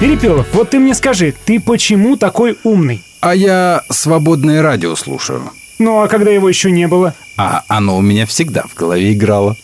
Перепелов, вот ты мне скажи, ты почему такой умный? А я свободное радио слушаю. Ну, а когда его еще не было? А оно у меня всегда в голове играло.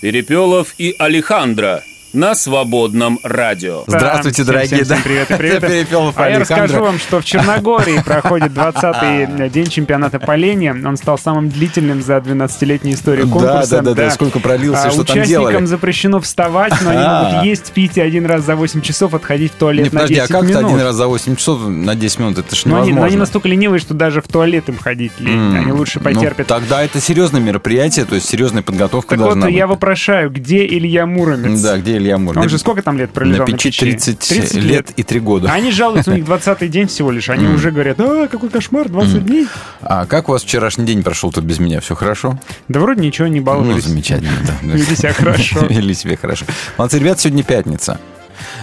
Перепелов и Алехандро на свободном радио. Здравствуйте, Всем- дорогие. всем- всем да. привет и привет. Перепелов А я расскажу вам, что в Черногории проходит 20-й день чемпионата по лени. Он стал самым длительным за 12-летнюю историю Да, конкурса. да, да, да, сколько пролился, А что там Участникам делали. запрещено вставать, но они А. могут есть, пить и один раз за 8 часов отходить в туалет Не, на подожди, 10 а как минут. один раз за 8 часов на 10 минут? Это ж Но они, невозможно. но они настолько ленивые, что даже в туалет им ходить лень. М, Они лучше ну, потерпят. тогда это серьезное мероприятие, то есть серьезная подготовка так вот, должна я быть. вопрошаю, где Илья Муромец? Да, где Илья Мур? Он На- же сколько там лет На пролежал на, печи 30, 30 лет и 3 года. А они жалуются, у них 20-й день всего лишь. Они уже говорят, а, какой кошмар, 20 дней. А как у вас вчерашний день прошел тут без меня? Все хорошо? Да вроде ничего, не Ну, баловались. замечательно, да. Вели себя хорошо. Вели себя хорошо. Молодцы, ребят, сегодня пятница.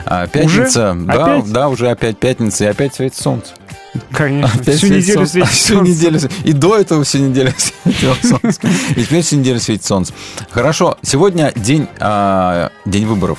А, Пятница, да, Опять? да, уже опять пятница, и опять светит солнце. Конечно, Опять всю неделю солнце. светит Всю солнце. неделю. И до этого всю неделю светило солнце. И теперь всю неделю светит солнце. Хорошо, сегодня день, а, день выборов.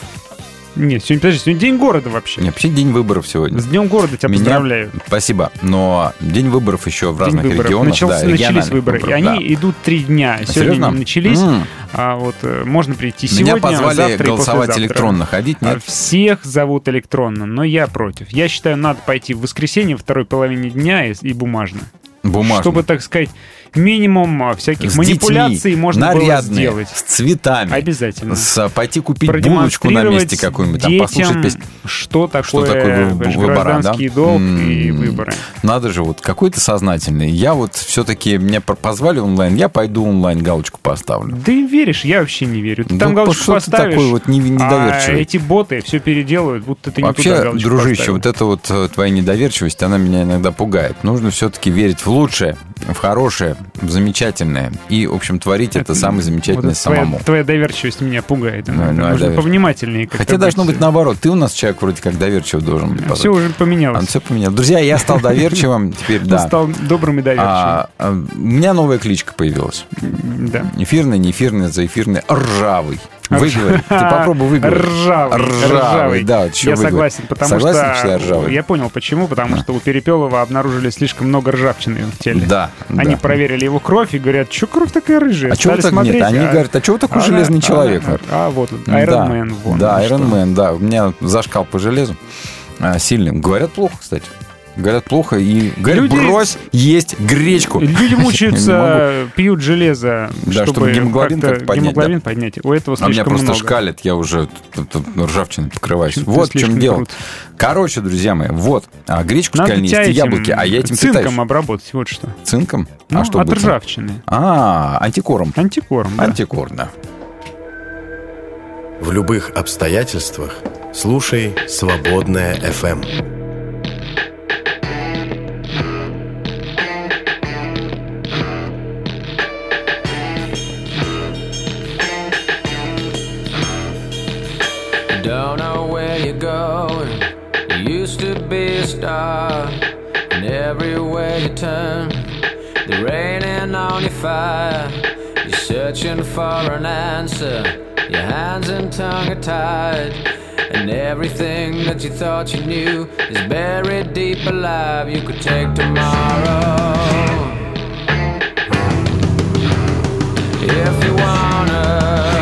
Нет, сегодня, подожди, сегодня день города вообще. Не, вообще день выборов сегодня. С днем города тебя Меня- поздравляю. Спасибо. Но день выборов еще в День разных выборов. регионах. Начался- да, начались выборы. выборов, и да. они идут три дня. Сегодня Серьезно? они начались. М. А вот э, можно прийти сегодня, Меня позвали завтра голосовать электронно. Ходить А нет? Всех зовут электронно, но я против. Я считаю, надо пойти в воскресенье второй половине дня и, и бумажно. Бумажно. Чтобы, так сказать, минимум а, всяких С манипуляций детьми, можно было нарядные, сделать. с цветами. Обязательно. С, а, пойти купить булочку на месте какую-нибудь, там послушать песню. что такое, Что такое вы- выбора, гражданский да? долг М. и выборы. Надо же, вот какой то сознательный. Я вот все-таки, меня по- позвали онлайн, я пойду онлайн галочку поставлю. Да и веришь, я вообще не верю. Ты Да там галочку поставишь, такой вот не- недоверчивый? а эти боты все переделают, будто ты не Вообще, дружище, поставил. вот эта вот э, твоя недоверчивость, она меня иногда пугает. Нужно все-таки верить в лучшее, в хорошее, замечательное. И, в общем, творить это самое Вот замечательное твоя, самому. твоя доверчивость меня пугает. Ну, ну, а Нужно доверчивость. повнимательнее. Хотя должно быть быть. наоборот. Ты у нас человек вроде как доверчивый должен быть. Все уже поменялось. Он все поменял. Друзья, я стал доверчивым, теперь да. стал добрым и доверчивым. А, а, у меня новая кличка появилась. да. Эфирный, не эфирный, заэфирный, ржавый. Выговори. Ты попробуй выговорить. Ржавый. Ржавый, да. вот ещё Я согласен, потому Согласен, что... что я ржавый? Я понял, почему. Потому Да. что у Перепелова обнаружили слишком много ржавчины в теле. Да, Они да. проверили его кровь и говорят, что кровь такая рыжая. А Стали так смотреть, нет? Они а- говорят, а чего такой а- железный а- человек? А, а вот он, Да. Iron Man. Вон, да, ну что. Iron Man, да. У меня зашкал по железу а, сильный. Говорят, плохо, кстати. Говорят, плохо. И говорят, Люди- брось есть гречку. Люди мучаются, пьют железо, Да, чтобы, чтобы гемоглобин как-то как-то поднять, гемоглобин поднять. У этого А меня слишком просто много. шкалит, я уже ржавчиной покрываюсь. Ты Вот в чем слишком дело. крут. Короче, друзья мои, вот. А гречку Надо тебя есть яблоки, а я этим цинком питаюсь. обработать, вот что. Цинком? Ну, а что от будет? ржавчины. А, антикором. Антикорм, да. Антикор, да. В любых обстоятельствах слушай «Свободная FM». Don't know where you're going. You used to be a star, and everywhere you turn, they're raining on your fire. You're searching for an answer. Your hands and tongue are tied, and everything that you thought you knew is buried deep alive. You could take tomorrow if you wanna.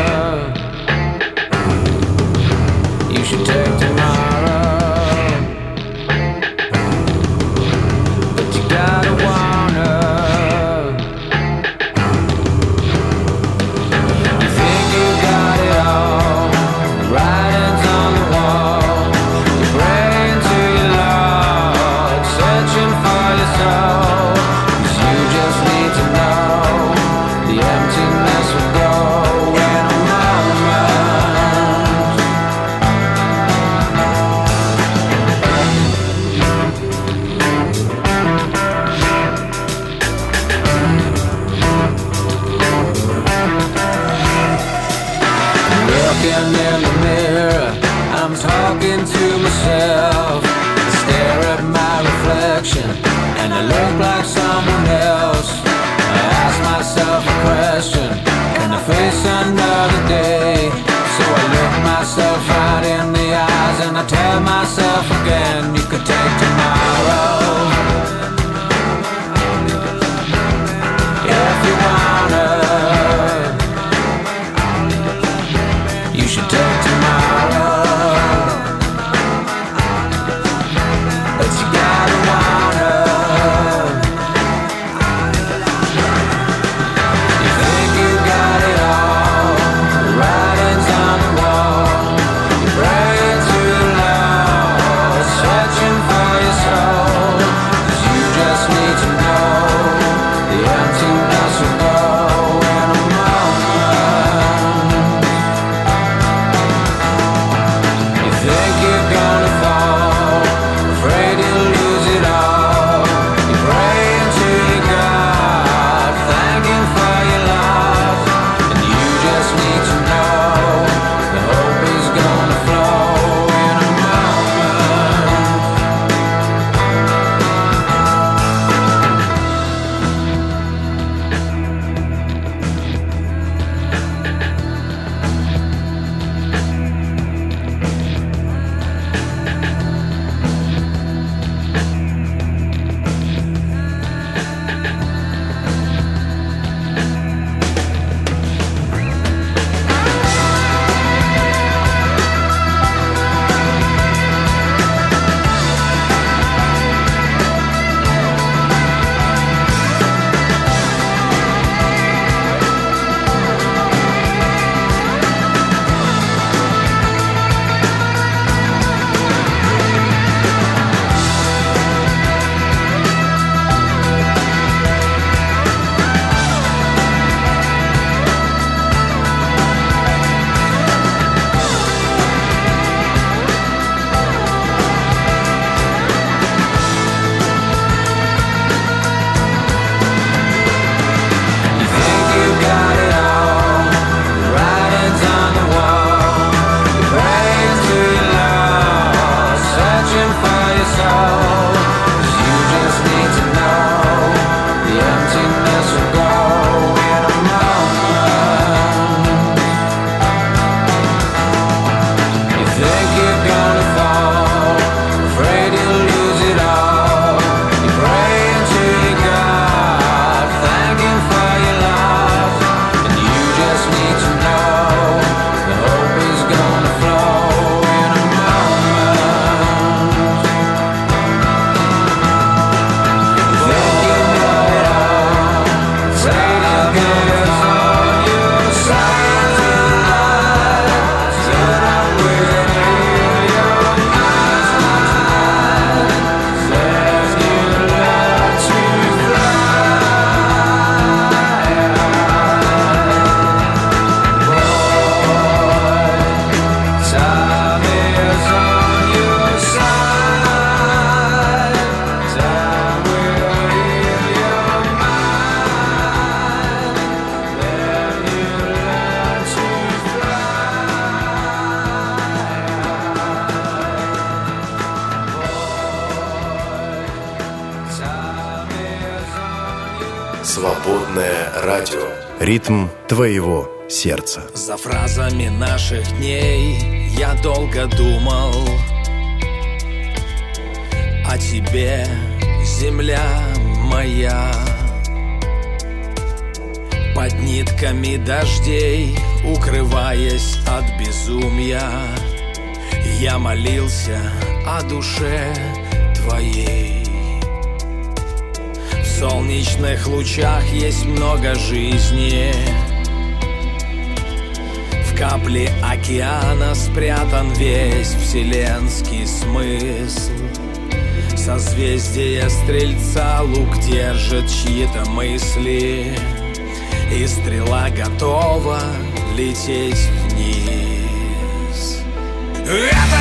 Держит чьи-то мысли И стрела готова лететь вниз. Эта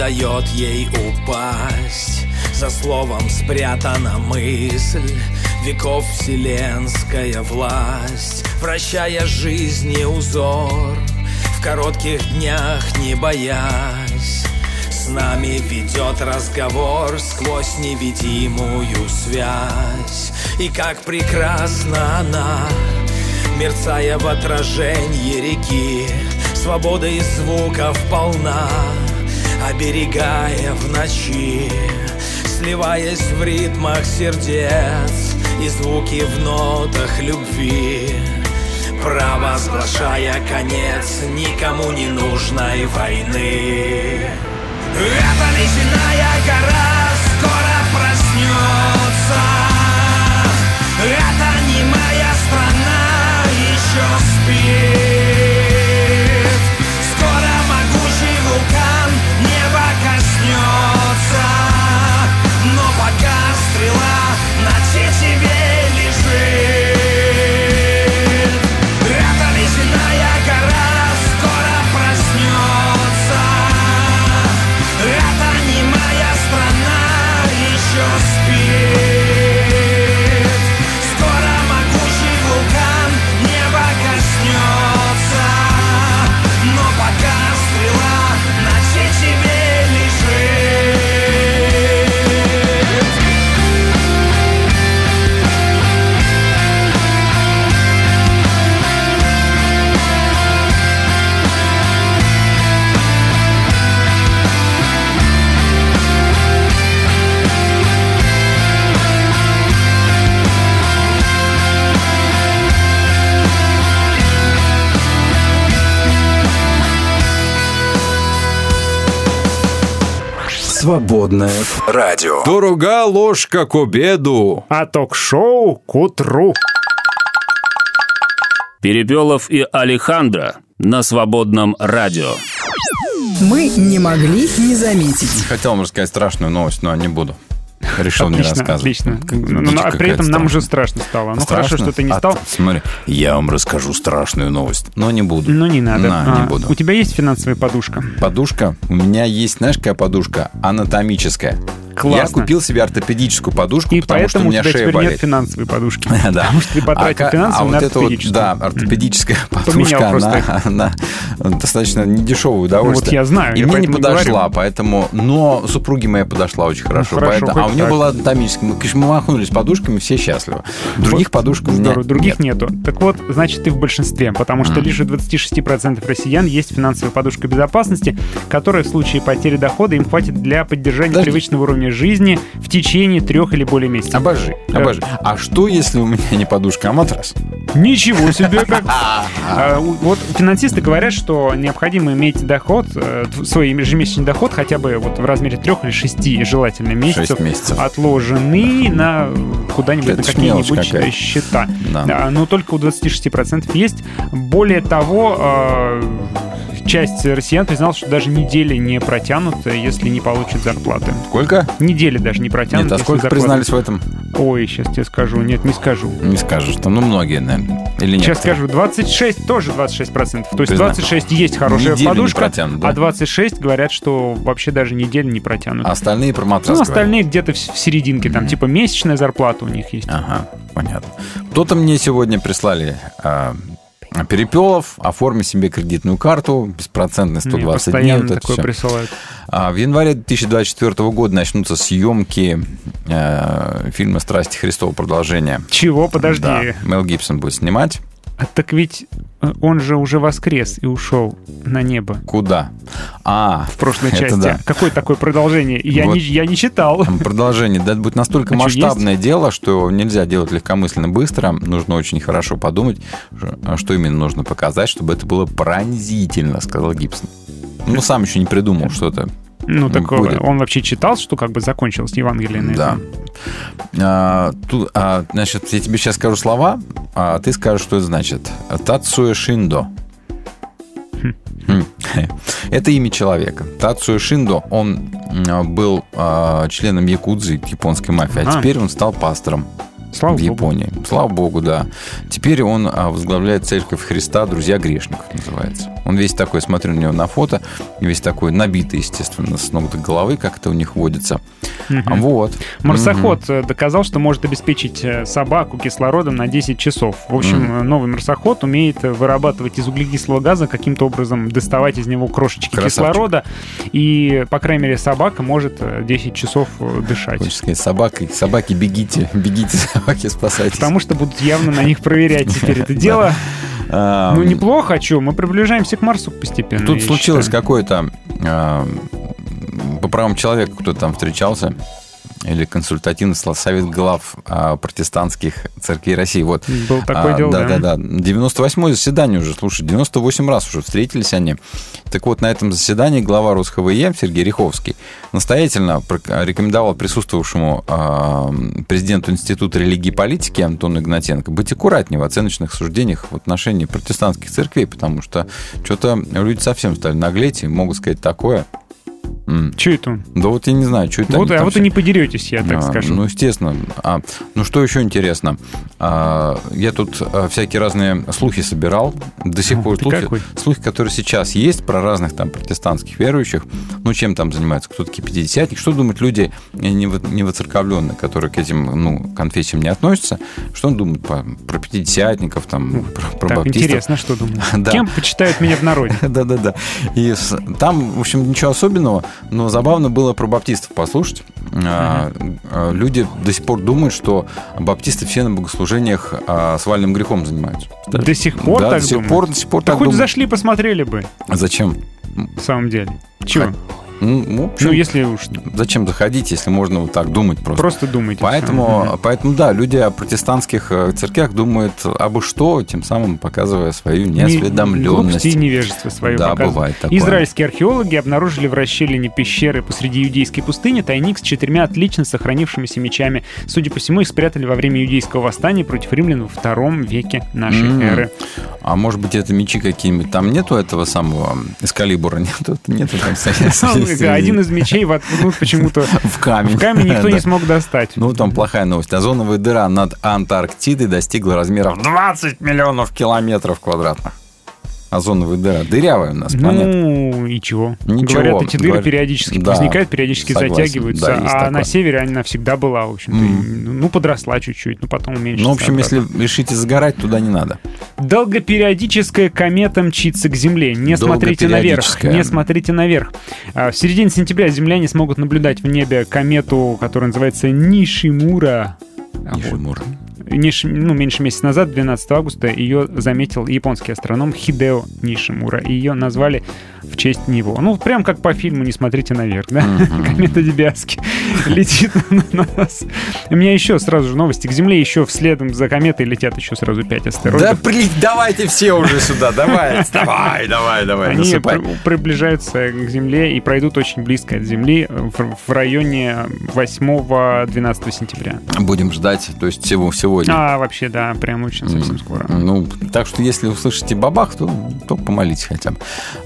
дает ей упасть. За словом спрятана мысль Веков вселенская власть. Вращая жизни узор В коротких днях не боясь. С нами ведет разговор Сквозь невидимую связь. И как прекрасна она Мерцая в отражении реки. Свобода из звуков полна Оберегая в ночи Сливаясь в ритмах сердец И звуки в нотах любви Провозглашая конец Никому не нужной войны. Эта ледяная гора скоро проснется. Это не моя страна еще Свободное радио. Дорога ложка к обеду. А ток-шоу к утру. Перепелов и Алехандро на свободном радио. Мы не могли не заметить. Хотел вам рассказать страшную новость, но не буду. Решил не Отлично, рассказывать. отлично. Как- Ну, ну, дичь а при этом нам уже страшно стало. Ну Страшно? хорошо, что ты не А стал. ты смотри, я вам расскажу страшную новость, но не буду. Ну не надо. На, не А, буду. У тебя есть финансовая подушка? Подушка. У меня есть, знаешь, какая подушка? Анатомическая. Классно. Я купил себе ортопедическую подушку, И потому что у поэтому у меня тебя шея теперь болит. нет финансовой подушки. Да. Потому что ты потратил ка- финансовую а на вот это вот, да, ортопедическая подушка, она, она достаточно недешевое удовольствие. Вот я знаю, И я мне не подошла, говорю. поэтому... Но супруге моей подошла очень хорошо. хорошо, поэтому- а у нее была анатомическая. Мы, конечно, махнулись подушками, все счастливы. Других подушек у меня других нет. нету. Так вот, значит, ты в большинстве, потому что лишь у 26% россиян есть финансовая подушка безопасности, которая в случае потери дохода им хватит для поддержания Подожди. привычного уровня жизни в течение трех или более месяцев. Обожи, обожи. А что, если у меня не подушка, а матрас? Ничего себе как! А, Вот финансисты говорят, что необходимо иметь доход, э, свой ежемесячный доход хотя бы вот в размере трех или шести желательно месяцев, месяцев. отложены на куда-нибудь на какие-нибудь э, счета. Да. Да, но только у 26% есть. Более того, э, часть россиян призналась, что даже недели не протянут, э, если не получат зарплаты. Сколько? Недели даже не протянут. Нет, а сколько зарплаты- признались в этом? Ой, сейчас тебе скажу. Нет, не скажу. Не скажешь. Там, ну, многие, наверное. Или нет? Сейчас скажу, 26 тоже 26%. То есть Ты знаешь, 26 есть хорошая неделю не подушка, протянут, да? а 26 говорят, что вообще даже неделю не протянут. А Остальные про матрас ну, остальные где-то в, серединке, там типа месячная зарплата у них есть. Ага, понятно. Кто-то мне сегодня прислали а, Перепелов, оформи себе кредитную карту, беспроцентный Мне 120 дней. постоянно вот это такое всё. присылают. А, в январе 2024 года начнутся съемки э, фильма «Страсти Христова. Продолжение». Чего? Подожди. Да, Мел Гибсон будет снимать. А так ведь э, он же уже воскрес и ушел на небо Куда? А, в прошлой части. да. Какое такое продолжение? Я, Вот. не, я не читал. Продолжение. Да, это будет настолько А масштабное дело, что нельзя делать легкомысленно быстро. Нужно очень хорошо подумать, ш- что именно нужно показать, чтобы это было пронзительно, сказал Гибсон. Ну, сам еще не придумал что-то. Ну, так Будет. он вообще читал, что как бы закончилось Евангелие на Да. А, тут, а, значит, я тебе сейчас скажу слова, а ты скажешь, что это значит. Тацуэ Шиндо. Хм. Это имя человека. Тацуэ Шиндо, он был а, членом Якудзы, японской мафии, а Ага. теперь он стал пастором. Слава в богу. Японии. Слава богу, да. Теперь он а, возглавляет церковь Христа, друзья грешников называется. Он весь такой, смотрю на него на фото, весь такой набитый, естественно, с ног до головы, как это у них водится. Мгм. Вот. Марсоход э, доказал, что может обеспечить э, собаку кислородом на 10 часов. В общем, э, новый марсоход умеет э, вырабатывать из углекислого газа, каким-то образом доставать из него крошечки Красавчик. кислорода. И, по крайней мере, собака может э, 10 часов дышать. Хочешь сказать, собакой, собаки, бегите, бегите, собаки, спасайтесь. Потому что будут явно на них проверять теперь это дело. Ну, неплохо, а что? Мы приближаемся к Марсу постепенно. Тут случилось какое-то... а, по правам человека кто-то там встречался, или консультативный совет глав а, протестантских церквей России. Вот. Было такое А, да, да. да, да. 98-е заседание уже, слушай, 98 раз уже встретились они. Так вот, на этом заседании глава РосХВЕ Сергей Риховский настоятельно рекомендовал присутствовавшему а, президенту Института религии и политики Антону Игнатенко быть аккуратнее в оценочных суждениях в отношении протестантских церквей, потому что что-то люди совсем стали наглеть и могут сказать такое. М. Че это он? Да вот я не знаю, что это Вот, они а вот все- и не подеретесь, я так а, скажу. Ну, естественно. А, ну, что еще интересно? А, я тут а, всякие разные слухи собирал. До сих Ух пор слухи, какой. слухи, которые сейчас есть про разных там протестантских верующих. Ну, чем там занимаются? Кто такие пятидесятники? Что думают люди не, во- не воцерковленные, которые к этим ну, конфессиям не относятся? Что он думает по- про пятидесятников, там, про, про так, баптистов? интересно, что думаю. Да. Кем почитают меня в народе? Да-да-да. И там, в общем, ничего особенного, но забавно было про баптистов послушать. А, Люди до сих пор думают, что баптисты все на богослужениях а, свальным грехом занимаются. До сих пор да, так до сих думают? пор, до сих пор Да так хоть думают. зашли, посмотрели бы, А Зачем? в самом деле. Чего? Ну, общем, Ну, если уж зачем заходить, если можно вот так думать просто? просто думайте. Поэтому, всё. поэтому, да, люди о протестантских э, церквях думают абы что, тем самым показывая свою Не- неосведомленность. глупости и невежество свое Да, показывают. бывает такое. Израильские археологи обнаружили в расщелине пещеры посреди иудейской пустыни тайник с четырьмя отлично сохранившимися мечами. Судя по всему, их спрятали во время иудейского восстания против римлян во втором веке нашей М. эры. А может быть, это мечи какие-нибудь? Там нету этого самого эскалибура? Нету, нету там Один из мечей воткнут почему-то в камень. в камень никто Да. не смог достать. Ну, там плохая новость. Озоновая дыра над Антарктидой достигла размеров 20 миллионов километров квадратных. Озоновая дыра. Дырявая у нас планета. Ну, и чего? Ничего, Говорят, эти дыры говорят. периодически Да, возникают, периодически согласен. затягиваются. Да, а такое. на севере она всегда была, в общем-то. И, Ну, подросла чуть-чуть, но потом уменьшится. Ну, в общем, обратно. если решите загорать, туда не надо. Долгопериодическая комета мчится к Земле. Не смотрите наверх. Не смотрите наверх. А, В середине сентября земляне смогут наблюдать в небе комету, которая называется Нишимура. А, вот. Ниш- ну, меньше месяца назад, 12 августа, ее заметил японский астроном Хидео Нишимура. И ее назвали в честь него. Ну, прям как по фильму «Не смотрите наверх», да? Комета Дебиаски летит на нас. У меня еще сразу же новости. К Земле еще вследом за кометой летят еще сразу пять Да, астероидов. при- давайте все уже сюда, давай, давай, давай, давай, Они при- приближаются к Земле и пройдут очень близко от Земли в, в районе 8-12 сентября. Будем ждать, то есть всего сегодня. А, вообще, да, прям очень совсем скоро. Ну, так что если услышите бабах, то, то помолитесь хотя бы.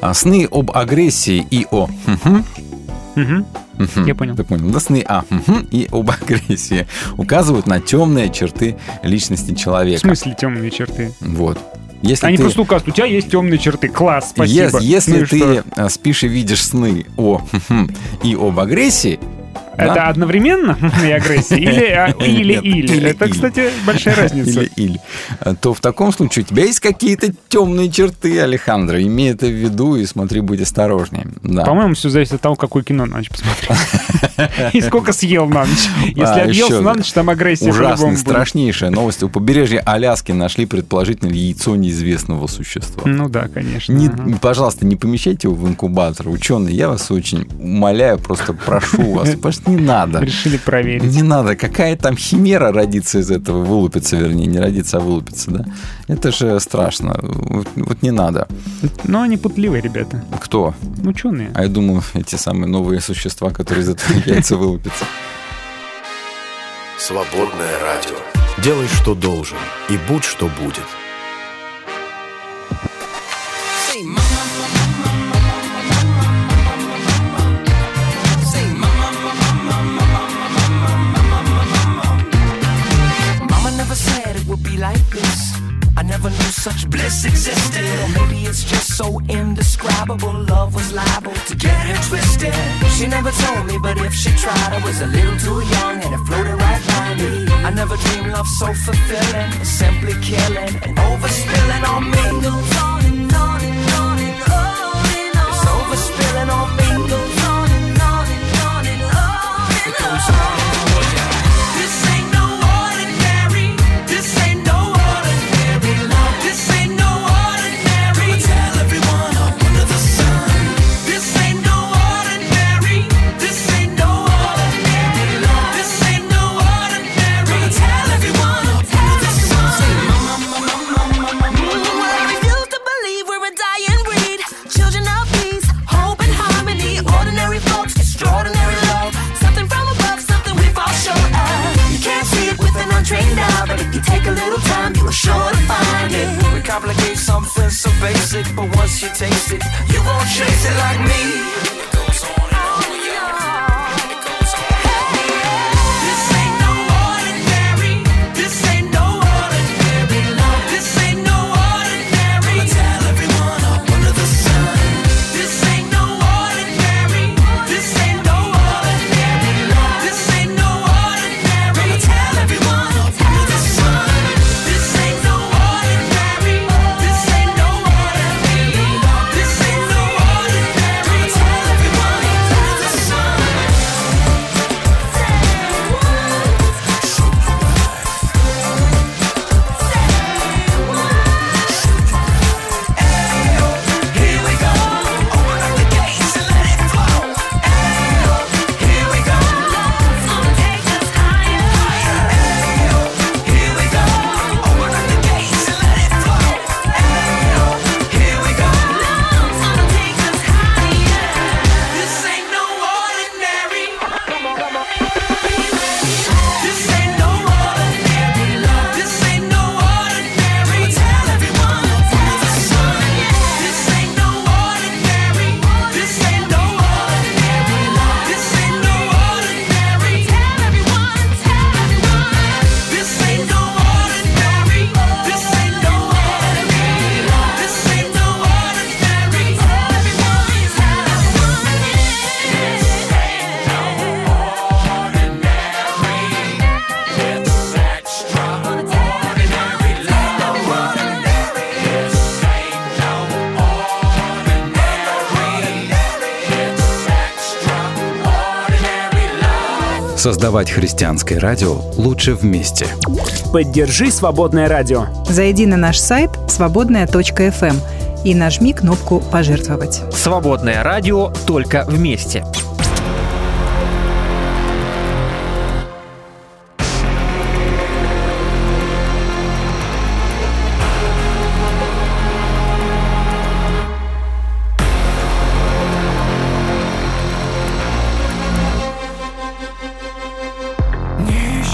А, сны об агрессии и о... Мгм. Я понял. Ты понял. Да, сны о мгм и об агрессии указывают на темные черты личности В человека. смысле темные черты? Вот. Если Они ты, просто указывают, у тебя есть темные черты. Класс, спасибо. Ес- если Ну ты что? а, спишь и видишь сны о и об агрессии, Это да? одновременно и агрессия? Или а, или, или? Это, кстати, большая разница. или, или, а, то в таком случае у тебя есть какие-то темные черты, Алехандро. Имей это в виду и смотри, будь осторожнее. Да. По-моему, все зависит от того, какое кино на ночь посмотреть. И сколько съел на ночь. Если А, объелся еще на ночь, там агрессия Ужасная, страшнейшая новость. У побережья Аляски нашли предположительно яйцо неизвестного существа. Ну да, конечно. Не- ага. пожалуйста, не помещайте его в инкубатор. Ученые, я вас очень умоляю, просто прошу вас. Просто не надо. Решили проверить. Не надо. Какая там химера родится из этого, вылупится, вернее, не родится, а вылупится, да? Это же страшно. Вот, вот не надо. Но они путливые, ребята. Кто? Ученые. А я думаю, эти самые новые существа, которые из этого яйца вылупятся. Свободное радио. Делай, что должен, и будь, что будет. like this. I never knew such bliss existed. Maybe it's just so indescribable. Love was liable to get her twisted. She never told me, but if she tried, I was a little too young and it floated right by me. I never dreamed love so fulfilling, simply killing and overspilling on me. basic, but once you taste it, you gon' chase it like me. Создавать христианское радио лучше вместе. Поддержи «Свободное радио». Зайди на наш сайт свободная.фм эм» и нажми кнопку «Пожертвовать». «Свободное радио» только вместе.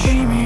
She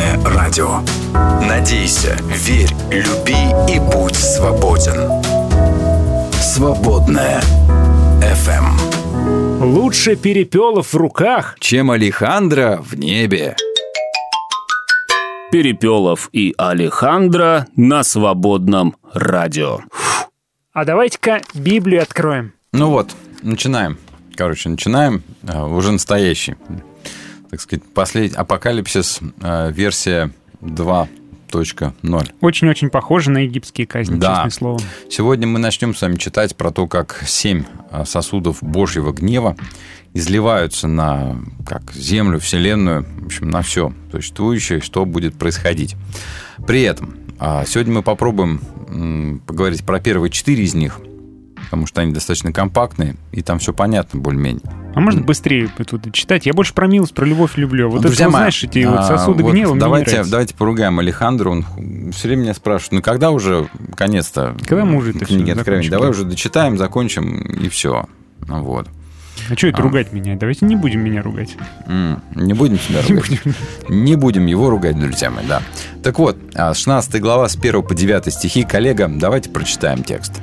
«Свободное радио». Надейся, верь, люби и будь свободен. «Свободное FM». Лучше перепелов в руках. Чем Алехандро в небе. Перепелов и Алехандро на свободном радио. А давайте-ка Библию откроем. Ну вот, начинаем. Короче, начинаем. А, Уже настоящий. Так сказать, последний апокалипсис, а, версия 2.0. Очень-очень похоже на египетские казни, Да. честное слово. Сегодня мы начнем с вами читать про то, как семь а, сосудов Божьего гнева изливаются на как, землю, вселенную, в общем, на все существующее, что будет происходить. При этом а, сегодня мы попробуем поговорить про первые четыре из них, потому что они достаточно компактные, и там все понятно более-менее. А можно быстрее тут читать? Я больше про милость, про любовь люблю. Вот Ну, это, вот, знаешь, эти вот а, сосуды вот гнева мне не давайте, нравятся. давайте поругаем Алехандро. Он все время меня спрашивает, ну когда уже, конец-то, Когда мы уже это книги откровения? Давай уже дочитаем, закончим, и все. Ну вот. А что это А. ругать меня? Давайте не будем меня ругать. Не будем тебя Не ругать. Не будем его ругать, друзья мои, да. Так вот, а, 16 глава с 1 по 9 стихи. Коллега, давайте прочитаем текст.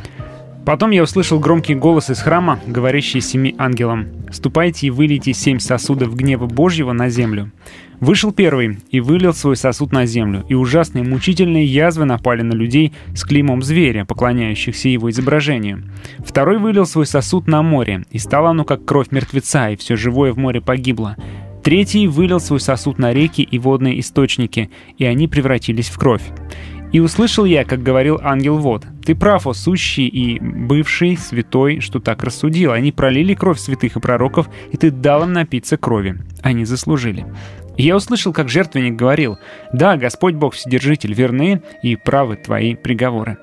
Потом я услышал громкий голос из храма, говорящий семи ангелам. «Ступайте и вылейте семь сосудов гнева Божьего на землю». Вышел первый и вылил свой сосуд на землю, и ужасные мучительные язвы напали на людей с клеймом зверя, поклоняющихся его изображению. Второй вылил свой сосуд на море, и стало оно как кровь мертвеца, и все живое в море погибло. Третий вылил свой сосуд на реки и водные источники, и они превратились в кровь. И услышал я, как говорил ангел вот, «Ты прав, о сущий и бывший святой, что так рассудил. Они пролили кровь святых и пророков, и ты дал им напиться крови. Они заслужили». И я услышал, как жертвенник говорил, «Да, Господь Бог Вседержитель, верны и правы твои приговоры».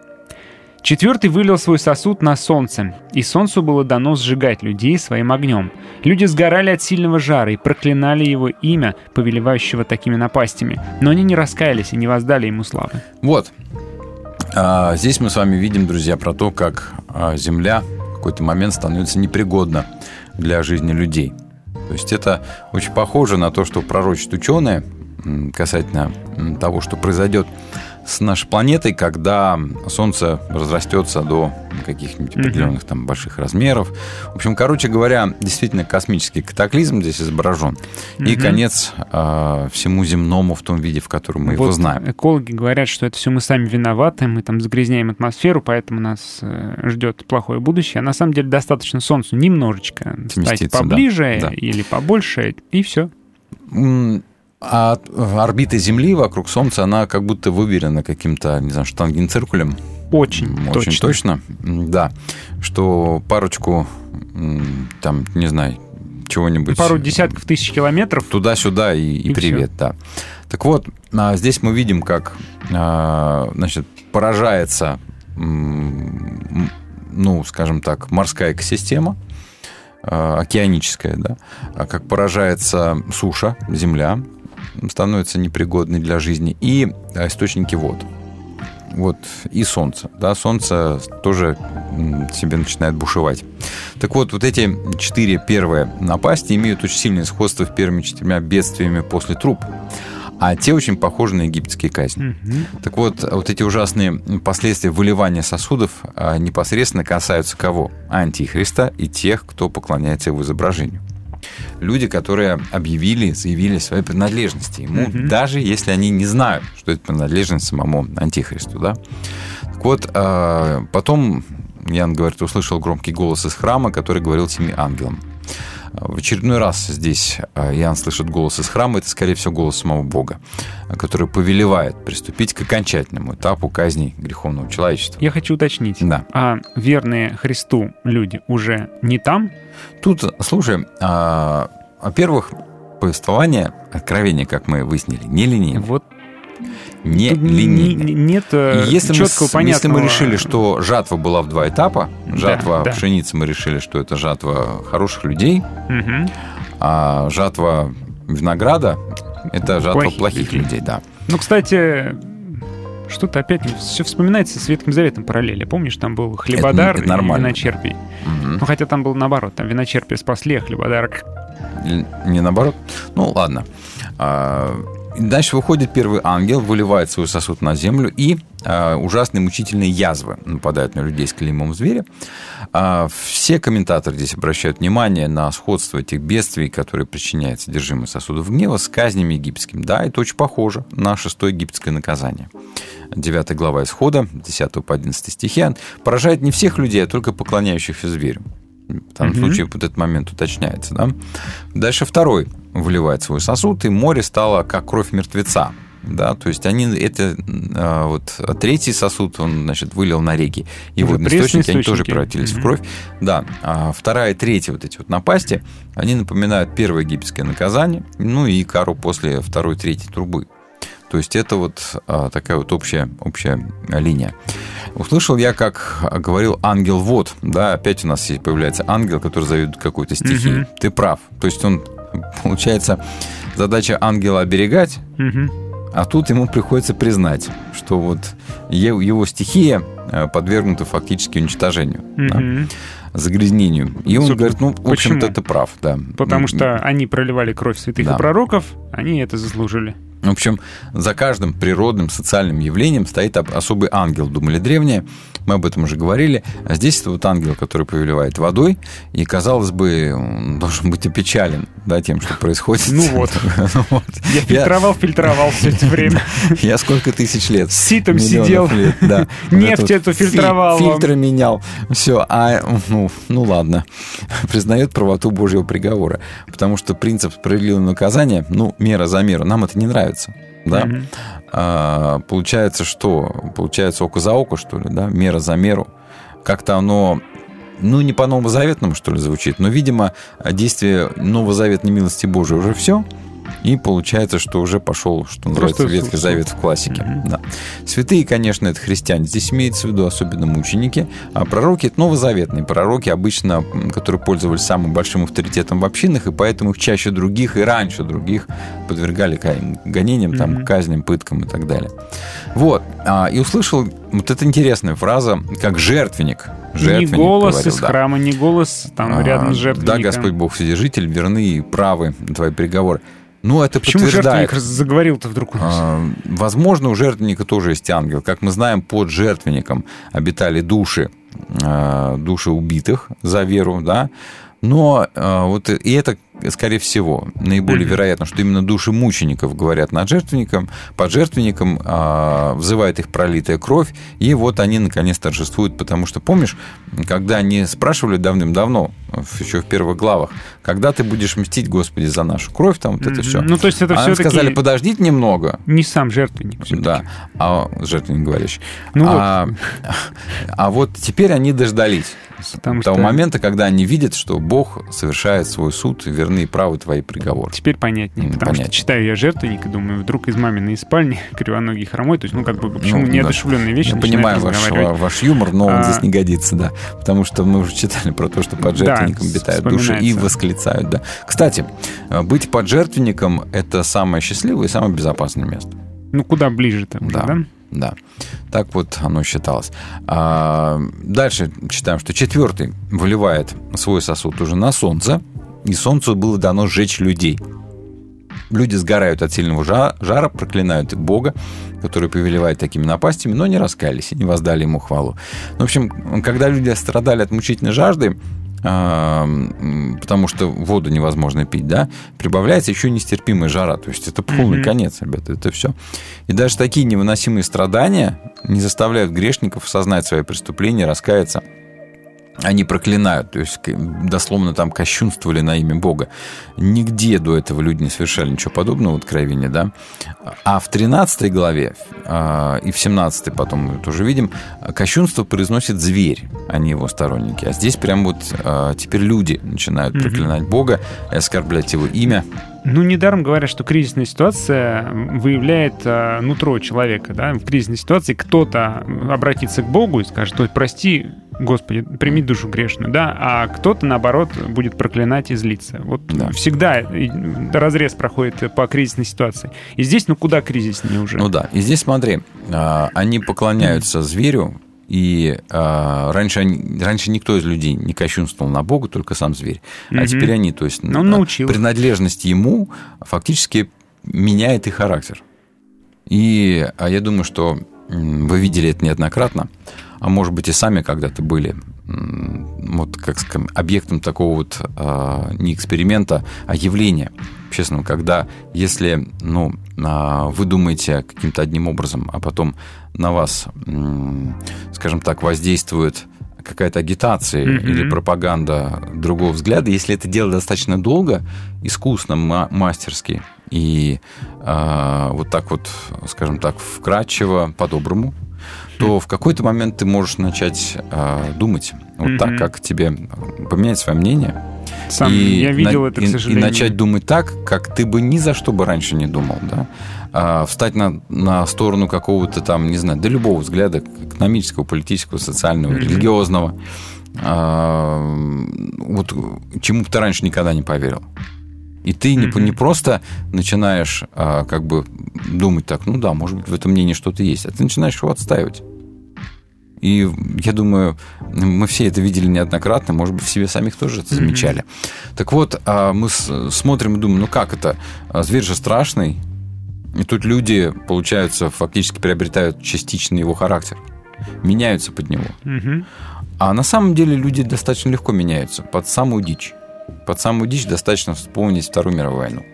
Четвертый вылил свой сосуд на солнце, и солнцу было дано сжигать людей своим огнем. Люди сгорали от сильного жара и проклинали его имя, повелевающего такими напастями, но они не раскаялись и не воздали ему славы. Вот. А, здесь мы с вами видим, друзья, про то, как а, Земля в какой-то момент становится непригодна для жизни людей. То есть это очень похоже на то, что пророчат ученые касательно того, что произойдет с нашей планетой, когда Солнце разрастется до каких-нибудь определенных там больших размеров. В общем, короче говоря, действительно космический катаклизм здесь изображен. И конец а, всему земному в том виде, в котором мы его Вот знаем. Экологи говорят, что это все мы сами виноваты, мы там загрязняем атмосферу, поэтому нас э, ждет плохое будущее. А на самом деле достаточно Солнцу немножечко стать Сместиться, да, поближе да. или побольше, и все. А орбита Земли вокруг Солнца, она как будто выверена каким-то, не знаю, штангенциркулем. Очень, точно. Очень точно, М, да. Что парочку, там, не знаю, чего-нибудь... Пару десятков тысяч километров. Туда-сюда и, и И привет, да. Так вот, а, здесь мы видим, как, а, значит, поражается, ну, скажем так, морская экосистема, а, океаническая, да, как поражается суша, земля, становится непригодной для жизни, и а, источники вод. Вот, и солнце. Да, солнце тоже себе начинает бушевать. Так вот, вот эти четыре первые напасти имеют очень сильное сходство с первыми четырьмя бедствиями после труп. А те очень похожи на египетские казни. Мгм. Так вот, вот эти ужасные последствия выливания сосудов а, непосредственно касаются кого? Антихриста и тех, кто поклоняется его изображению. Люди, которые объявили, заявили свои принадлежности ему, Мгм. даже если они не знают, что это принадлежность самому Антихристу. Да? Так вот, а, потом Ян говорит, услышал громкий голос из храма, который говорил семи ангелам. В очередной раз здесь а, Иоанн слышит голос из храма. Это, скорее всего, голос самого Бога, который повелевает приступить к окончательному этапу казни греховного человечества. Я хочу уточнить. Да. А верные Христу люди уже не там? Тут, слушай, а, во-первых, повествование, откровение, как мы выяснили, не линейно. Вот Не не- нет э, И если мы, четкого, с- если мы понятного... решили, что жатва была в два этапа, жатва да. пшеницы мы решили, что это жатва хороших людей, Мгм. а жатва винограда это жатва Плохих плохих, людей. людей, да. Ну, кстати, что-то опять все вспоминается с Ветхим Заветом параллели. Помнишь, там был хлебодар это нормально. и виночерпий. Мгм. Ну, хотя там было наоборот. Там виночерпия спасли, а хлебодар... Не наоборот? Ну, ладно. А, Дальше выходит первый ангел, выливает свой сосуд на землю, и а, ужасные мучительные язвы нападают на людей с клеймом зверя. А, все комментаторы здесь обращают внимание на сходство этих бедствий, которые причиняет содержимое сосудов гнева, с казнями египетскими. Да, это очень похоже на шестое египетское наказание. 9 глава Исхода, 10 по 11 стихи, поражает не всех людей, а только поклоняющихся зверю. В данном Мгм. случае вот этот момент уточняется. Да? Дальше второй выливает свой сосуд, и море стало как кровь мертвеца. Да, то есть они это а, вот третий сосуд он значит вылил на реки и водные пресные источники, они тоже источники. превратились в Мгм. кровь. Да, а вторая и третья вот эти вот напасти, они напоминают первое египетское наказание, ну и кару после второй, третьей трубы. То есть это вот а, такая вот общая, общая линия. Услышал я, как говорил ангел вот, да, опять у нас здесь появляется ангел, который зовет какой-то стихии. Мгм. Ты прав. То есть он, получается, задача ангела оберегать, Мгм. а тут ему приходится признать, что вот его стихия э, подвергнута фактически уничтожению, да, Мгм. загрязнению. И он Собственно, говорит, ну, в общем-то, ты прав, да. Потому что они проливали кровь святых Да. и пророков, они это заслужили. В общем, за каждым природным социальным явлением стоит об- особый ангел, думали древние. Мы об этом уже говорили. А здесь это вот ангел, который повелевает водой. И, казалось бы, он должен быть опечален да, тем, что происходит. Ну вот. Ну вот. Я фильтровал, фильтровал все это время. Я сколько тысяч лет. С ситом сидел. лет, да. Нефть эту фи- фильтровал. Фильтры менял. Все. А, ну, ну ладно. Признает правоту Божьего приговора. Потому что принцип справедливого наказания, ну, мера за меру, нам это не нравится. Да? Мгм. А, получается что? Получается око за око, что ли, да? Мера за меру. Как-то оно ну, не по новозаветному, что ли, звучит, но, видимо, действие новозаветной милости Божией уже все. И получается, что уже пошел, что называется, Просто Ветхий Завет в классике. Да. Святые, конечно, это христиане. Здесь имеется в виду особенно мученики. А пророки – это новозаветные пророки, обычно, которые пользовались самым большим авторитетом в общинах, и поэтому их чаще других и раньше других подвергали гонениям, там, казням, пыткам и так далее. Вот. А, И услышал вот эта интересная фраза, как жертвенник. Не Жертвенник голос говорил, из да. храма, не голос там А, рядом с жертвенником. Да, Господь Бог Вседержитель, верны и правы твои приговоры. Ну, это Почему подтверждает. жертвенник заговорил-то вдруг у нас? А, Возможно, у жертвенника тоже есть ангел. Как мы знаем, под жертвенником обитали души, а, души убитых за веру, да. Но а, вот и это, скорее всего, наиболее вероятно, что именно души мучеников говорят над жертвенником, под жертвенником а, взывает их пролитая кровь, и вот они наконец торжествуют, потому что, помнишь, когда они спрашивали давным-давно, еще в первых главах, когда ты будешь мстить, Господи, за нашу кровь, там вот это все. Ну, то есть это а всё-таки- сказали, подождите немного, Не сам жертвенник. да, а жертвенник говоришь. Ну а, а вот теперь они дождались Потому того что- момента, когда они видят, что Бог совершает свой суд, и верны и правы твои приговоры. Теперь понятнее, потому понятнее. что читаю я жертвенник и думаю, вдруг из маминой спальни кривоногий хромой, то есть, ну, как бы, почему Ну, да. неодушевленные вещи Я понимаю ваш, разговаривать. ваш юмор, но он А. здесь не годится, да. Потому что мы уже читали про то, что под Да, жертвенником обитают души и восклицают, да. Кстати, э, быть под жертвенником – это самое счастливое и самое безопасное место. Ну, куда ближе-то Да. да? Да, так вот оно считалось. А, дальше читаем, что четвертый выливает свой сосуд уже на солнце, и солнцу было дано сжечь людей. Люди сгорают от сильного жа- жара, проклинают Бога, который повелевает такими напастями, но не раскаялись и не воздали ему хвалу. Ну, в общем, когда люди страдали от мучительной жажды, потому что воду невозможно пить, да, прибавляется еще нестерпимая жара. То есть это полный Мгм. конец, ребята, это все. И даже такие невыносимые страдания не заставляют грешников осознать свои преступления, раскаяться. Они проклинают, то есть дословно там кощунствовали на имя Бога. Нигде до этого люди не совершали ничего подобного в Откровении, да. А в 13 главе а, и в 17 потом мы тоже видим, кощунство произносит зверь, а не его сторонники. А здесь прям вот а, теперь люди начинают проклинать Бога и оскорблять его имя. Ну, недаром говорят, что кризисная ситуация выявляет а, нутро человека. Да? В кризисной ситуации кто-то обратится к Богу и скажет, «Ой, прости, Господи, прими душу грешную, да, а кто-то, наоборот, будет проклинать и злиться. Вот Да. всегда и разрез проходит по кризисной ситуации. И здесь, ну, куда кризиснее уже? Ну да, и здесь смотри, а, они поклоняются зверю, и а, раньше, они- раньше никто из людей не кощунствовал на Бога, только сам зверь. А Мгм. теперь они, то есть Ну, он а, научил. принадлежность ему фактически меняет их характер. И а, я думаю, что вы видели это неоднократно, а может быть и сами когда-то были вот, как сказать, объектом такого вот а, не эксперимента, а явления общественного, когда если ну, а, вы думаете каким-то одним образом, а потом на вас, скажем так, воздействует какая-то агитация Мгм. или пропаганда другого взгляда, если это делать достаточно долго, искусно, ма- мастерски и а, вот так вот, скажем так, вкрадчиво, по-доброму, то в какой-то момент ты можешь начать а, думать вот Мгм. так, как тебе поменять свое мнение. Сам я видел это, к и- сожалению. И начать думать так, как ты бы ни за что бы раньше не думал, да. А, встать на, на сторону какого-то там, не знаю, да любого взгляда, экономического, политического, социального, Мгм. религиозного, а, вот чему бы ты раньше никогда не поверил. И ты не, не просто начинаешь а, как бы думать так, ну да, может быть, в этом мнении что-то есть, а ты начинаешь его отстаивать. И я думаю, мы все это видели неоднократно, может быть, в себе самих тоже это замечали. Так вот, а, мы смотрим и думаем, ну как это? А, Зверь же страшный, и тут люди, получается, фактически приобретают частично его характер, меняются под него. А на самом деле люди достаточно легко меняются под самую дичь. Под самую дичь достаточно вспомнить Вторую мировую войну.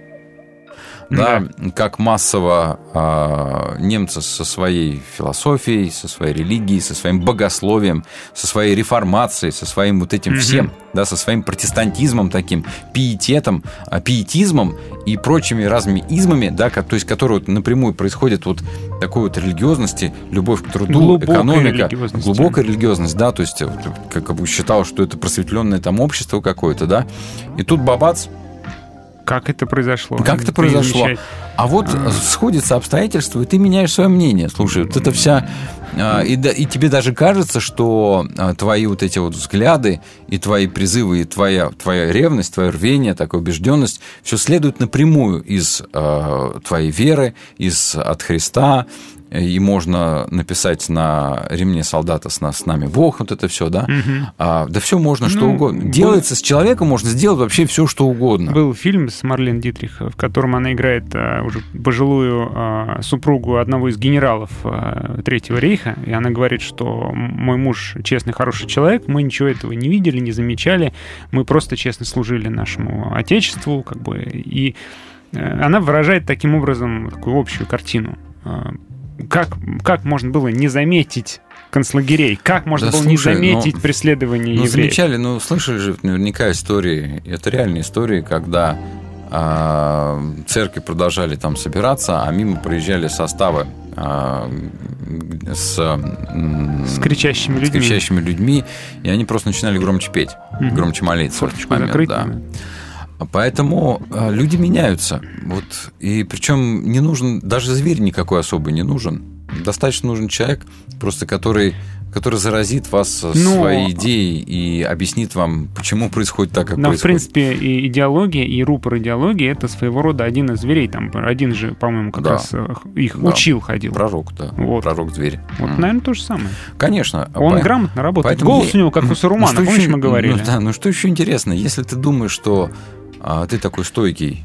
Да, как массово а, немцы со своей философией, со своей религией, со своим богословием, со своей реформацией, со своим вот этим всем, да, со своим протестантизмом таким, пиететом, а, пиетизмом и прочими разными измами, да, то есть которые вот напрямую происходит вот такой вот религиозности, любовь к труду, Глубокой экономика, глубокая религиозность, да, то есть вот, как бы считал, что это просветленное там общество какое-то, да, и тут бабац, Как это произошло? как это произошло? А вот сходятся обстоятельства, и ты меняешь свое мнение. Слушай, вот это вся... а, И, и тебе даже кажется, что а, твои вот эти вот взгляды и твои призывы, и твоя, твоя ревность, твое рвение, такая убежденность, все следует напрямую из а, твоей веры, из, от Христа, и можно написать на ремне солдата с, нас, с нами Бог, вот это все, да? А, да все можно, что Ну, угодно. был- Делается с человеком, можно сделать вообще все, что угодно. Был фильм с Марлен Дитрих, в котором она играет а, уже пожилую а, супругу одного из генералов а, Третьего рейха, и она говорит, что мой муж честный, хороший человек, мы ничего этого не видели, не замечали, мы просто честно служили нашему отечеству, как бы, и э, она выражает таким образом такую общую картину. А, Как, как можно было не заметить концлагерей? Как можно Да было не слушай, ну, заметить преследование Ну, евреев? замечали, ну, слышали же наверняка истории, это реальные истории, когда церкви продолжали там собираться, а мимо проезжали составы а, с, С кричащими с людьми. кричащими людьми, и они просто начинали громче петь, Мгм. громче молиться. Форточку момент, да. Поэтому а, люди меняются. Вот. И причем не нужен, даже зверь никакой особый не нужен. Достаточно нужен человек, просто который, который заразит вас Ну, своей идеей и объяснит вам, почему происходит так, как Но, в происходит. принципе, и идеология, и рупор идеологии — это своего рода один из зверей. Там один же, по-моему, как Да. раз э, их Да. учил, ходил. Пророк, да. Вот. Пророк зверь. Вот, М. наверное, то же самое. Конечно. Он По- грамотно работает. поэтому Голос я- у него как у Сарумана, Ну, помнишь, еще- мы говорили? Ну, да, ну что еще интересно, если ты думаешь, что а, ты такой стойкий,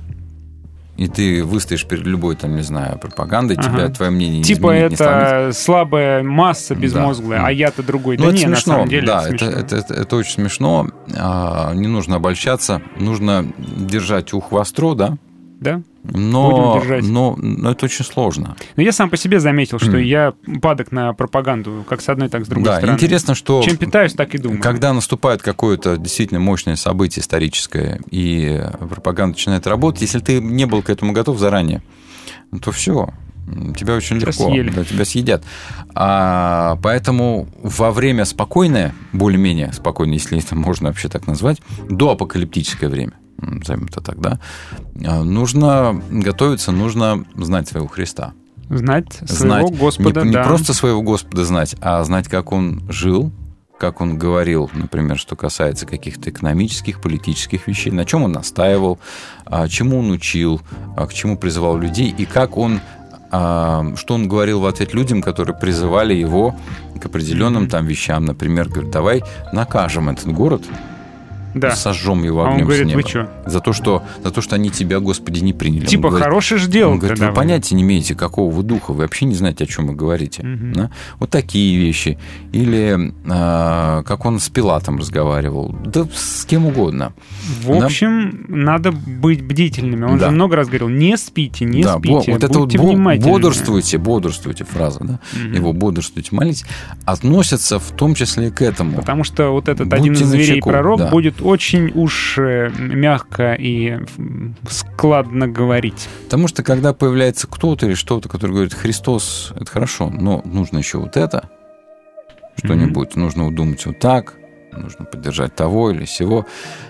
и ты выстоишь перед любой, там, не знаю, пропагандой, Ага. тебя твое мнение не Типа не сломить. это слабая масса безмозглая, Да. а я-то другой. Ну, да это не, смешно, на самом деле да, это это, смешно. это, это- это очень смешно. А, не нужно обольщаться, нужно держать ухо востро, да, Да? Но, но, но это очень сложно. Но я сам по себе заметил, что М. я падок на пропаганду, как с одной, так и с другой да, стороны. интересно, что Чем питаюсь, так и думаю. когда наступает какое-то действительно мощное событие историческое, и пропаганда начинает работать, если ты не был к этому готов заранее, то все, тебя очень Тебя легко, съели. да, тебя съедят. А, поэтому во время спокойное, более-менее спокойное, если это можно вообще так назвать, до апокалиптическое время, назовем это так, да, а, нужно готовиться, нужно знать своего Христа. Знать своего знать, Господа, не, не да. просто своего Господа знать, а знать, как он жил, как он говорил, например, что касается каких-то экономических, политических вещей, на чем он настаивал, а, чему он учил, а, к чему призывал людей, и как он, что он говорил в ответ людям, которые призывали его к определенным там вещам. Например, говорит, давай накажем этот город, Да. сожжем его А он огнем говорит, с неба. вы чё? За то, что, за то, что они тебя, Господи, не приняли. Типа, говорит, хороший ж дело он говорит, вы понятия не имеете, какого вы духа, вы вообще не знаете, о чем вы говорите. Да? Вот такие вещи. Или а, как он с Пилатом разговаривал. Да с кем угодно. В общем, надо быть бдительными. Он Да. же много раз говорил, не спите, не да, спите, вот это вот бодрствуйте, бодрствуйте фраза, да? Его бодрствуйте, молитесь, относятся в том числе к этому. Потому что вот этот Будьте один из зверей начеку, пророк да. будет очень уж э, мягко и складно говорить. Потому что когда появляется кто-то или что-то, который говорит, Христос, это хорошо, но нужно еще вот это, что-нибудь, нужно удумать вот так, нужно поддержать того или сего.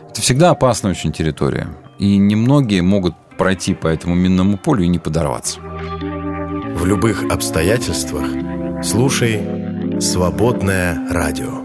Это всегда опасная очень территория. И немногие могут пройти по этому минному полю и не подорваться. В любых обстоятельствах слушай «Свободное радио».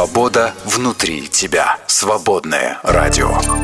Свобода внутри тебя. Свободное радио.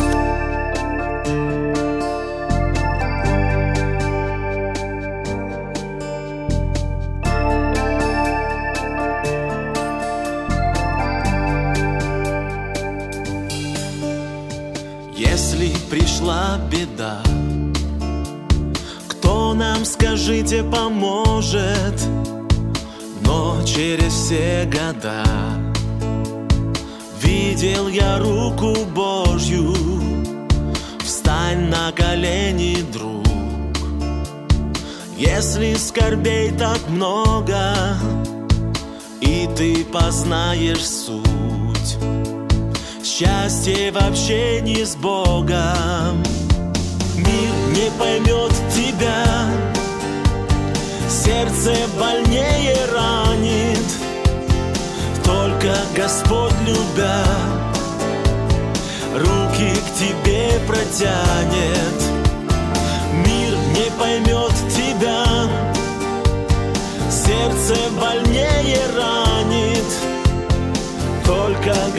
видишь суть. Счастье вообще не с Богом. Мир не поймет тебя, сердце больнее ранит. Только Господь любя, руки к тебе протянет.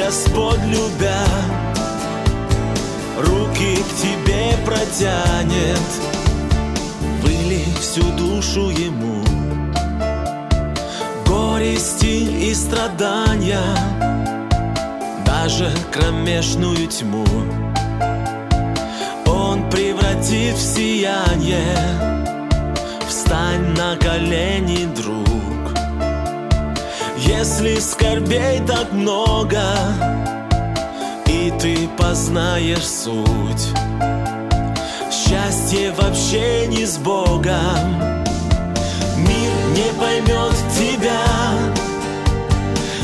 Господь любя, руки к тебе протянет, выли всю душу ему. Горести и страдания, даже кромешную тьму, Он превратит в сияние. Встань на колени, друг. Если скорбей так много И ты познаешь суть. Счастье вообще не с Богом. Мир не поймет тебя.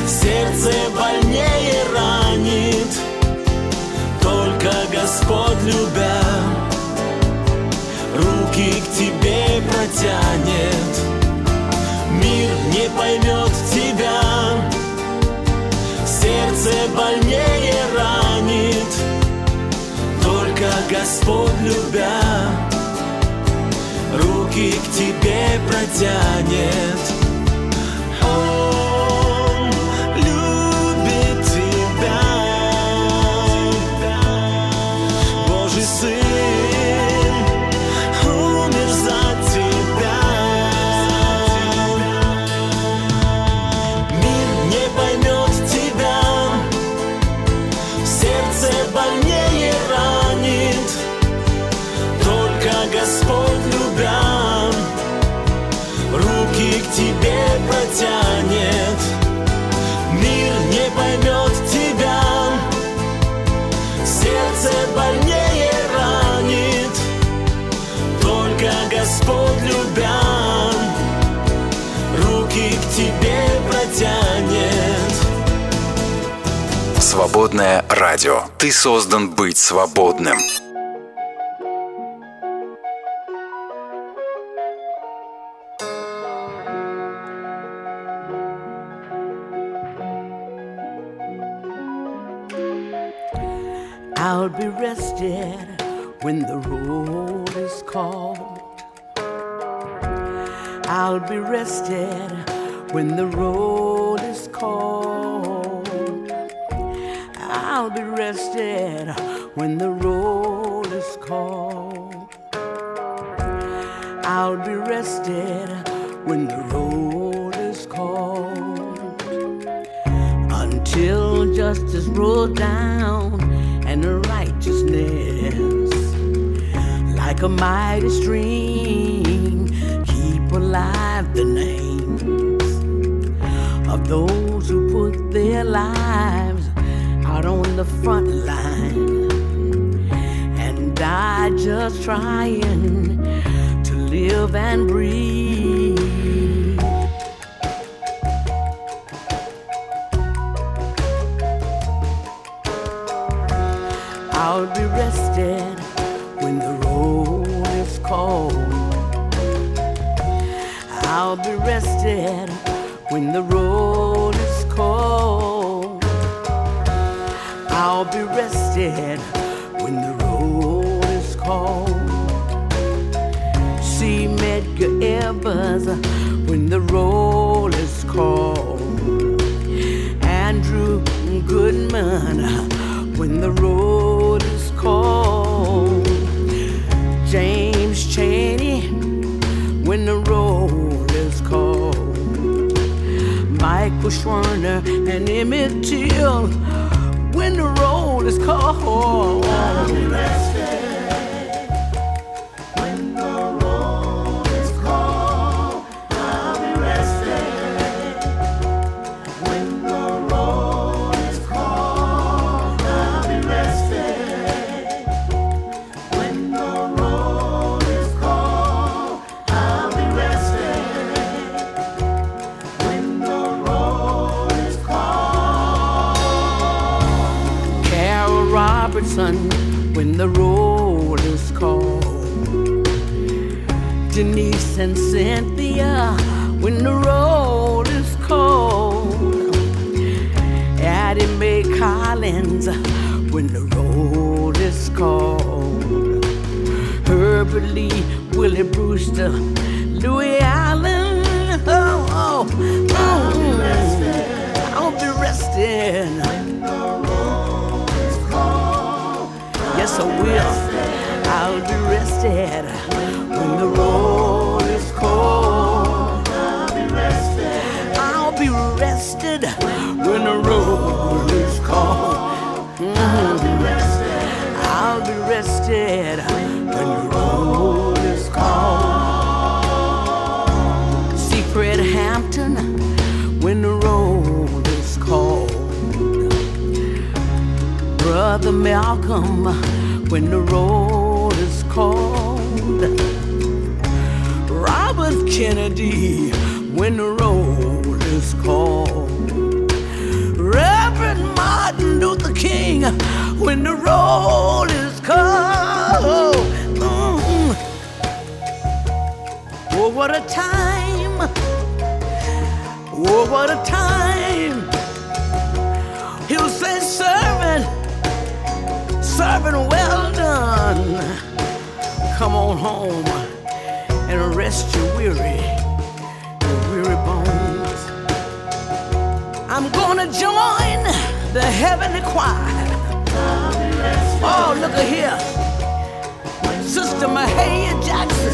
Сердце больнее ранит. Только Господь любя Руки к тебе протянет. Мир не поймет Сердце больнее ранит. Только Господь любя Руки к тебе протянет Свободное радио. Ты создан быть свободным. I'll be rested when the road is called. I'll be rested when the road is called. I'll be rested when the road is called. I'll be rested when the road is called. Until justice rolls down and righteousness like a mighty stream keep alive the names of those who put their lives out on the front line and die just trying to live and breathe. I'll be rested when the road is cold. I'll be rested when the road I'll be rested when the road is cold. See Medgar Evers when the roll is called. Andrew Goodman when the road is called. James Cheney when the roll is called. Michael Schwerner and Emmett Till when the roll is called. Robertson when the roll is called. Denise and Cynthia when the roll is called. Addie Mae Collins when the roll is called. Herbert Lee, Willie Brewster, Louis Allen. Oh, oh, oh. I'll be resting. Yes, I will. I'll be rested when the road is cold. I'll be rested when the road is cold. I'll be rested. Mm-hmm. I'll be rested when the road is cold. Secret Hampton when the road is cold. Brother Malcolm when the road is cold. Robert Kennedy when the road is cold. Reverend Martin Luther King when the road is cold. Mm. Oh, what a time Oh, what a time. Home and rest your weary, your weary bones. I'm gonna join the heavenly choir. Oh, look at here. Sister Mahalia Jackson.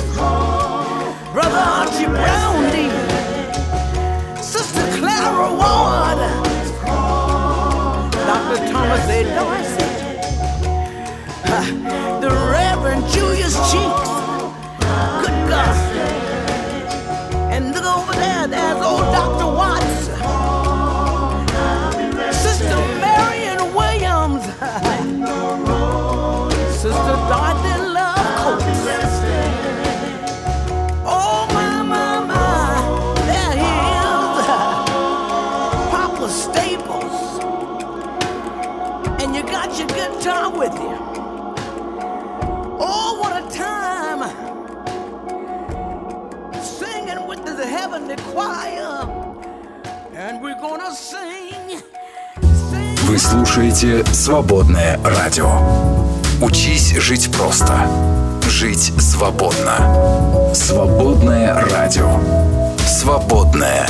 Brother Archie Brownie. Sister Clara Ward. Dr. Thomas A. Dorsey. The Reverend Julius Cheeks. boca. Вы слушаете «Свободное радио». Учись жить просто. Жить свободно. «Свободное радио». «Свободное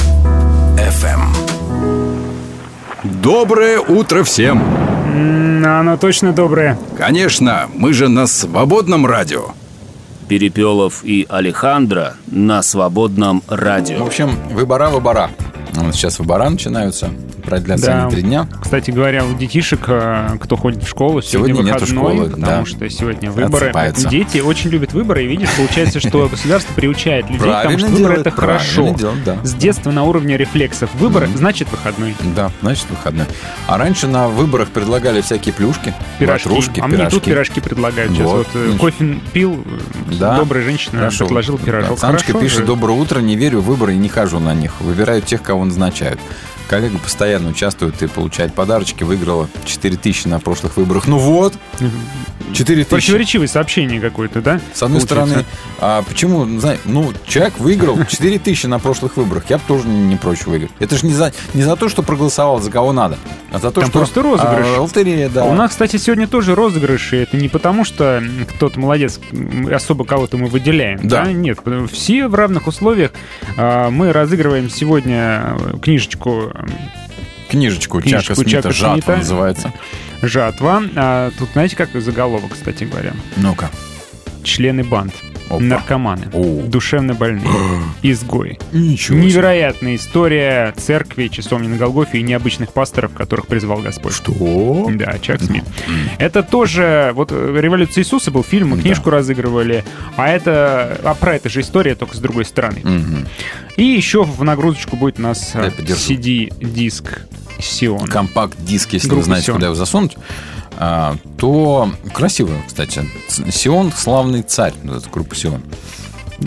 FM. Доброе утро всем! М, Оно точно доброе. Конечно, мы же на свободном радио. Перепелов и Алехандро на свободном радио. В общем, выбора, выбора. Вот сейчас выбора начинаются. Продлятся Да. три дня. Кстати говоря, у детишек, э, кто ходит в школу, сегодня, Сегодня нету выходной, школы, потому да. что сегодня выборы. Отсыпаются. Дети очень любят выборы, и видишь, получается, что государство приучает людей к тому, Правильно что выборы делает, это хорошо. правильно делает, да. С детства на уровне рефлексов. Выборы значит выходной. Да, значит выходной. А раньше на выборах предлагали всякие плюшки, Пирожки. ватрушки, а мне тут пирожки предлагают. Сейчас вот, Вот, э, кофе пил, Да. добрая женщина Хорошо. предложила пирожок. Да, Саночка Хорошо пишет, же. доброе утро, не верю в выборы и не хожу на них. Выбираю тех, кого назначают. Коллега постоянно участвует и получает подарочки. Выиграла 4 тысячи на прошлых выборах. Ну вот, 4 тысячи. Противоречивое сообщение какое-то, да? С одной получается? стороны, а почему, ну, человек выиграл 4 тысячи на прошлых выборах, я бы тоже не, прочь выиграть. Это же не за, не за то, что проголосовал за кого надо, а за то, Там что... просто розыгрыш. а, лотерея, да. У нас, кстати, сегодня тоже розыгрыши. Это не потому, что кто-то молодец, особо кого-то мы выделяем. Да. Нет, потому- все в равных условиях. А, Мы разыгрываем сегодня э, книжечку Книжечку, книжечку Чака Смита Чака «Жатва» Смита. называется. «Жатва». А Тут знаете, как заголовок, кстати говоря? Ну-ка. Члены банд. Опа. Наркоманы, О. душевно больные, изгои. Ничего себе. Невероятная история церкви, часовни на Голгофе и необычных пасторов, которых призвал Господь. Что? Да, Чак Смит. Это тоже, вот «Революция Иисуса» был фильм, мы книжку разыгрывали, а это, а про это же история, только с другой стороны. Мгм. И еще в нагрузочку будет у нас э. CD-диск Сион. Компакт-диск, если Группа вы знаете, «Сион». куда его засунуть, а, то красиво, кстати. Сион — славный царь, вот эта группа Сион.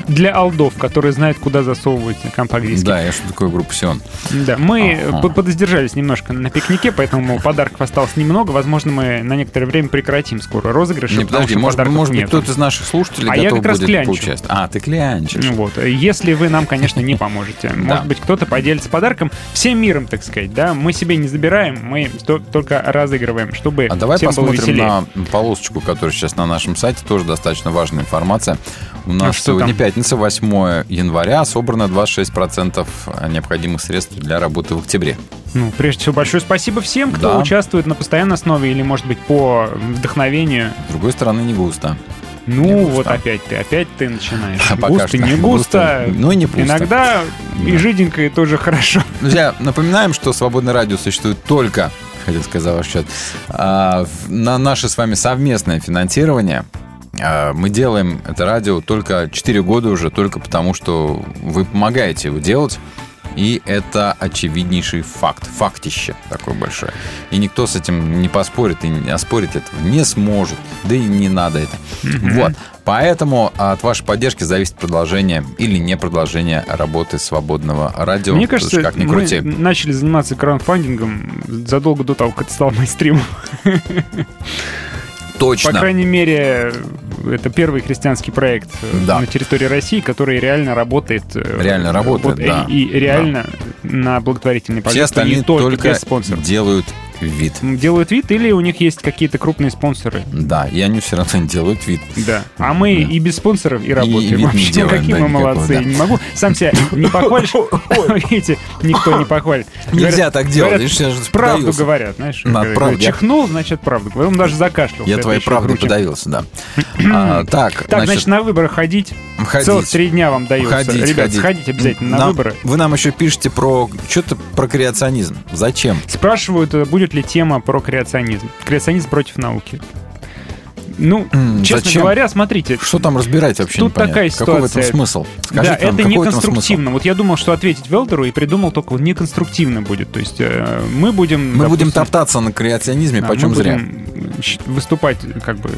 Для алдов, которые знают, куда засовывать компакт-диски. Да, я что такое группа Сион. Да, мы Ага. под- подоздержались немножко на пикнике, поэтому подарков осталось немного. Возможно, мы на некоторое время прекратим скоро розыгрыши. Не, подожди, может, может быть, кто-то из наших слушателей А я готов как раз будет клянчу. поучаствовать. А, ты клянчишь. Ну Вот. Если вы нам, конечно, не поможете. Может быть, кто-то поделится подарком всем миром, так сказать, да? Мы себе не забираем, мы то- только разыгрываем, чтобы А давай посмотрим на полосочку, которая сейчас на нашем сайте, тоже достаточно важная информация. У А нас сегодня? Пятница, 8 января, собрано 26% необходимых средств для работы в октябре. Ну, прежде всего, большое спасибо всем, кто Да. участвует на постоянной основе или, может быть, по вдохновению. С другой стороны, не густо. Ну, вот опять ты, опять ты начинаешь. А густо, что не густо, густо. ну и не пусто. Иногда и жиденько, и тоже хорошо. Друзья, напоминаем, что свободное радио существует только, хотел сказать за ваш счет, а, на наше с вами совместное финансирование. А, Мы делаем это радио только 4 года уже, только потому, что вы помогаете его делать. И это очевиднейший факт, фактище такое большое. И никто с этим не поспорит и не оспорить этого не сможет. Да и не надо это. Вот. Поэтому от вашей поддержки зависит продолжение или не продолжение работы свободного радио. Мне Потому что, кажется, как ни мы крути. начали заниматься краундфандингом задолго до того, как это стал мейнстримом. Точно. По крайней мере, это первый христианский проект э, Да. на территории России, который реально работает. э, Реально работает, вот, да. И, и реально на благотворительной Все повестке, остальные не только, только делают вид. Делают вид или у них есть какие-то крупные спонсоры? Да, и они все равно делают вид. Да. А мы и без спонсоров и работаем. не Вообще, делаем, какие да, мы молодцы. да. Не могу сам себя не похвалишь. Видите, никто не похвалит. Нельзя так делать, правду говорят, знаешь. Чихнул, значит, правду. Он даже закашлял. Я твоей правдой подавился, да. А, так, Так, значит, на выборы ходить. Ходить. Целых три дня вам дается. Ходить, Ребят, ходить. сходите обязательно на Нам- выборы. Вы нам еще пишете про что-то про креационизм. Зачем? Спрашивают, э, будет ли тема про креационизм. Креационизм против науки. Ну, честно зачем? говоря, смотрите. Что там разбирать вообще Тут непонятно. такая Какой в ситуация. этом смысл? да, Скажите нам, это какой не в этом конструктивно. Вот я думал, что ответить Велдеру и придумал только вот не конструктивно будет. То есть э, мы будем... Мы будем допустим, топтаться на креационизме, да, почем мы зря. будем выступать как бы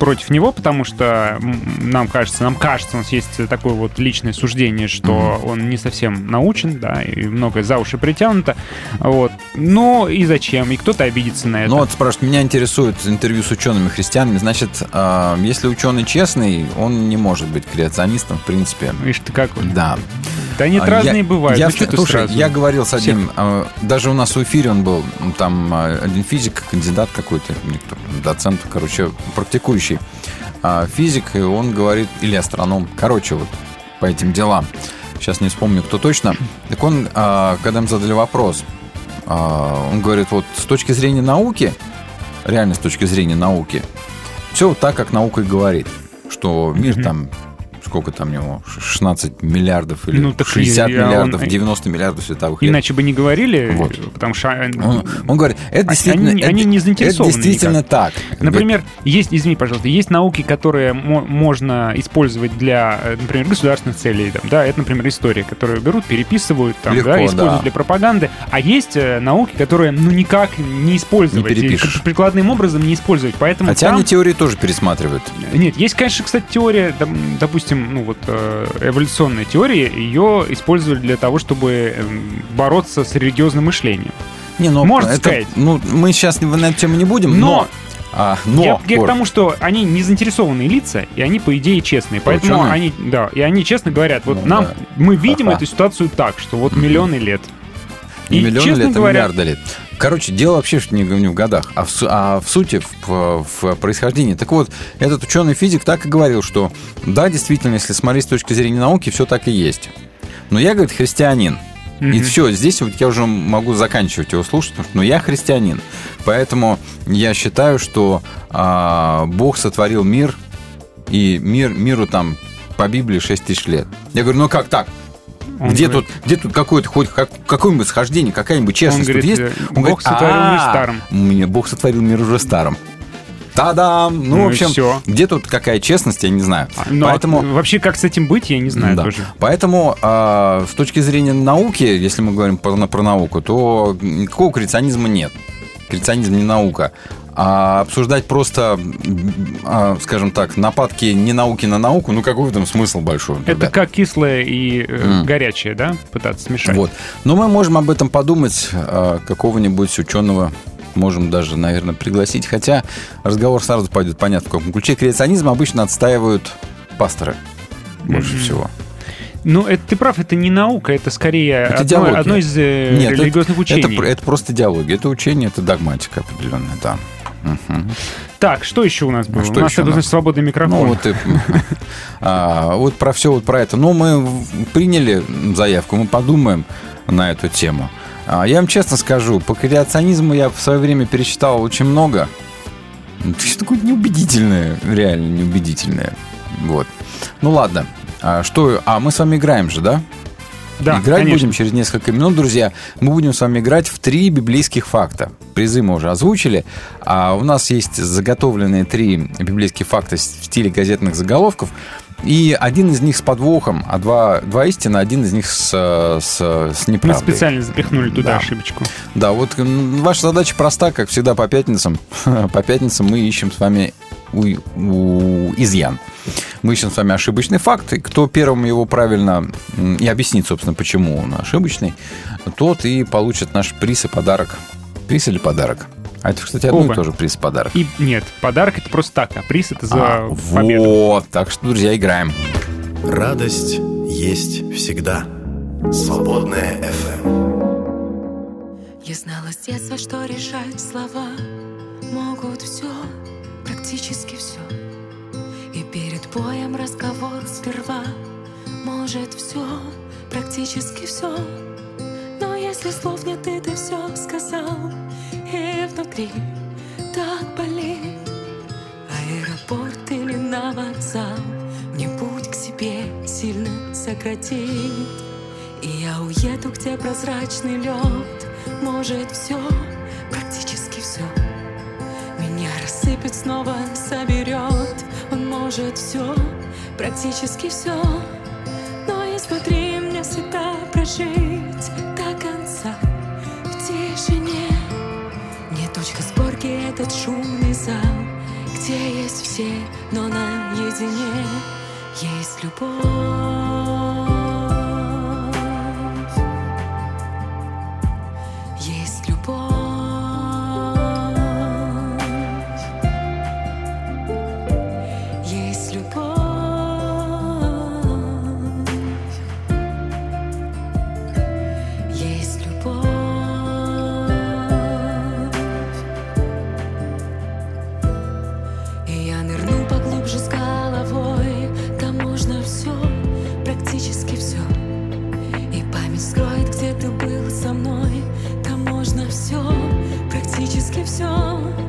против него, потому что нам кажется, нам кажется, у нас есть такое вот личное суждение, что он не совсем научен, да, и многое за уши притянуто, вот. Ну и зачем? И кто-то обидится на это. Ну вот спрашивают, меня интересует интервью с учеными-христианами. Значит, а, если ученый честный, он не может быть креационистом, в принципе. Видишь ты какой. Да. Да нет, А, разные я- бывают. Я, Ну, ты слушай, я говорил с одним, Всех. а, даже у нас в эфире он был, там а, один физик, кандидат какой-то, доцент, короче, практикующий а, физик, и он говорит, или астроном, короче, вот по этим делам. Сейчас не вспомню, кто точно. Так он, а, когда им задали вопрос, он говорит, вот с точки зрения науки, реально с точки зрения науки, все вот так, как наука и говорит, что мир там сколько там у него, 16 миллиардов или Ну, так 60 и- а он- миллиардов, 90 миллиардов световых лет. Иначе бы не говорили, Вот. потому что... Он, он говорит, это действительно, они, это, они не это заинтересованы действительно никак. так. Например, есть, извини, пожалуйста, есть науки, которые мо- можно использовать для, э, например, государственных целей. Там, да, это, например, история, которую берут, переписывают, там, Легко, да, используют да. для пропаганды. А есть э, науки, которые, ну, никак не использовать. Не перепишешь. прикладным образом не использовать. Поэтому Хотя там- они теории тоже пересматривают. Нет, есть, конечно, кстати, теория, дом- допустим, ну вот э, эволюционная теория, ее использовали для того, чтобы эм, бороться с религиозным мышлением. Не, ну, Можно это- сказать. Ну, мы сейчас на эту тему не будем, но... Но- а, но я, я к тому, что они не заинтересованные лица, и они, по идее, честные. Поэтому Ученые? они, да, и они честно говорят, вот Ну нам, да. мы видим Ха-ха. эту ситуацию так, что вот миллионы лет. И, миллионы честно лет, а говоря, миллиарды лет. Короче, дело вообще не, не в годах, а в, а в сути, в, в происхождении. Так вот, этот ученый-физик так и говорил, что да, действительно, если смотреть с точки зрения науки, все так и есть. Но я, говорит, христианин. И Мгм. все, здесь вот я уже могу заканчивать его слушать, потому что ну, я христианин. Поэтому я считаю, что а, Бог сотворил мир, и мир, миру там по Библии 6 тысяч лет. Я говорю, ну как так? Он где, говорит- тут, где тут какое-то хоть как, какое-нибудь схождение, какая-нибудь честность Он тут говорит, есть? э, Он Бог говорит, сотворил мир «А, старым». Мне Бог сотворил мир уже старым. Та-дам! Ну, Ну в общем, всё. где тут какая честность, я не знаю. Ну, а Поэтому вообще, как с этим быть, я не знаю да. тоже. Поэтому а, с точки зрения науки, если мы говорим про, про науку, то никакого креационизма нет. Креационизм не наука. А обсуждать просто, а, скажем так, нападки не науки на науку, ну какой в этом смысл большой? Это ребят? как кислое и э, М. горячее, да, пытаться смешать. Вот. Но мы можем об этом подумать, а, какого-нибудь ученого можем даже, наверное, пригласить. Хотя разговор сразу пойдет понятно в каком ключе. Креационизм обычно отстаивают пасторы больше Мгм. всего. Ну, это ты прав, это не наука, это скорее Это одно, одно из э, Нет, это- религиозных это, учений. пр- это просто идеология. Это учение, это догматика определенная, да. Так, что еще у нас было? что у нас это значит свободный микрофон. Ну, вот, и, а, вот про все вот про это. Ну, мы приняли заявку, мы подумаем на эту тему. А, я вам честно скажу, по креационизму я в свое время пересчитал очень много. Что такое неубедительное, реально неубедительное. Вот. Ну ладно. А, что? А мы с вами играем же, да? Да, Играть конечно. будем через несколько минут, друзья. Мы будем с вами играть в три библейских факта. Призы мы уже озвучили. А у нас есть заготовленные три библейских факта в стиле газетных заголовков. И один из них с подвохом, а два, два истины, один из них с, с, с Мы неправдой. специально запихнули туда Да. ошибочку. Да, вот ваша задача проста, как всегда по пятницам. По пятницам мы ищем с вами у- у- изъян. Мы ищем с вами ошибочный факт, и кто первым его правильно и объяснит, собственно, почему он ошибочный, тот и получит наш приз и подарок. Приз или подарок? А это, кстати, одно Оба. и то же приз подарок. И нет, подарок это просто так, а приз это за А, победу. вот, так что, друзья, играем. Радость есть всегда. Свободная FM. Я знала с детства, что решать слова могут все, практически все. Боем разговор сперва может все, практически все. Но если слов нет, и ты все сказал, и внутри так болит. Аэропорт или на вокзал, мне путь к себе сильно сократит. И я уеду, где прозрачный лед Может все, практически рассыпет, снова соберет. Он может все, практически все Но есть внутри мне всегда прожить До конца. В тишине. Не точка сборки этот шумный зал Где есть все, но наедине Есть любовь все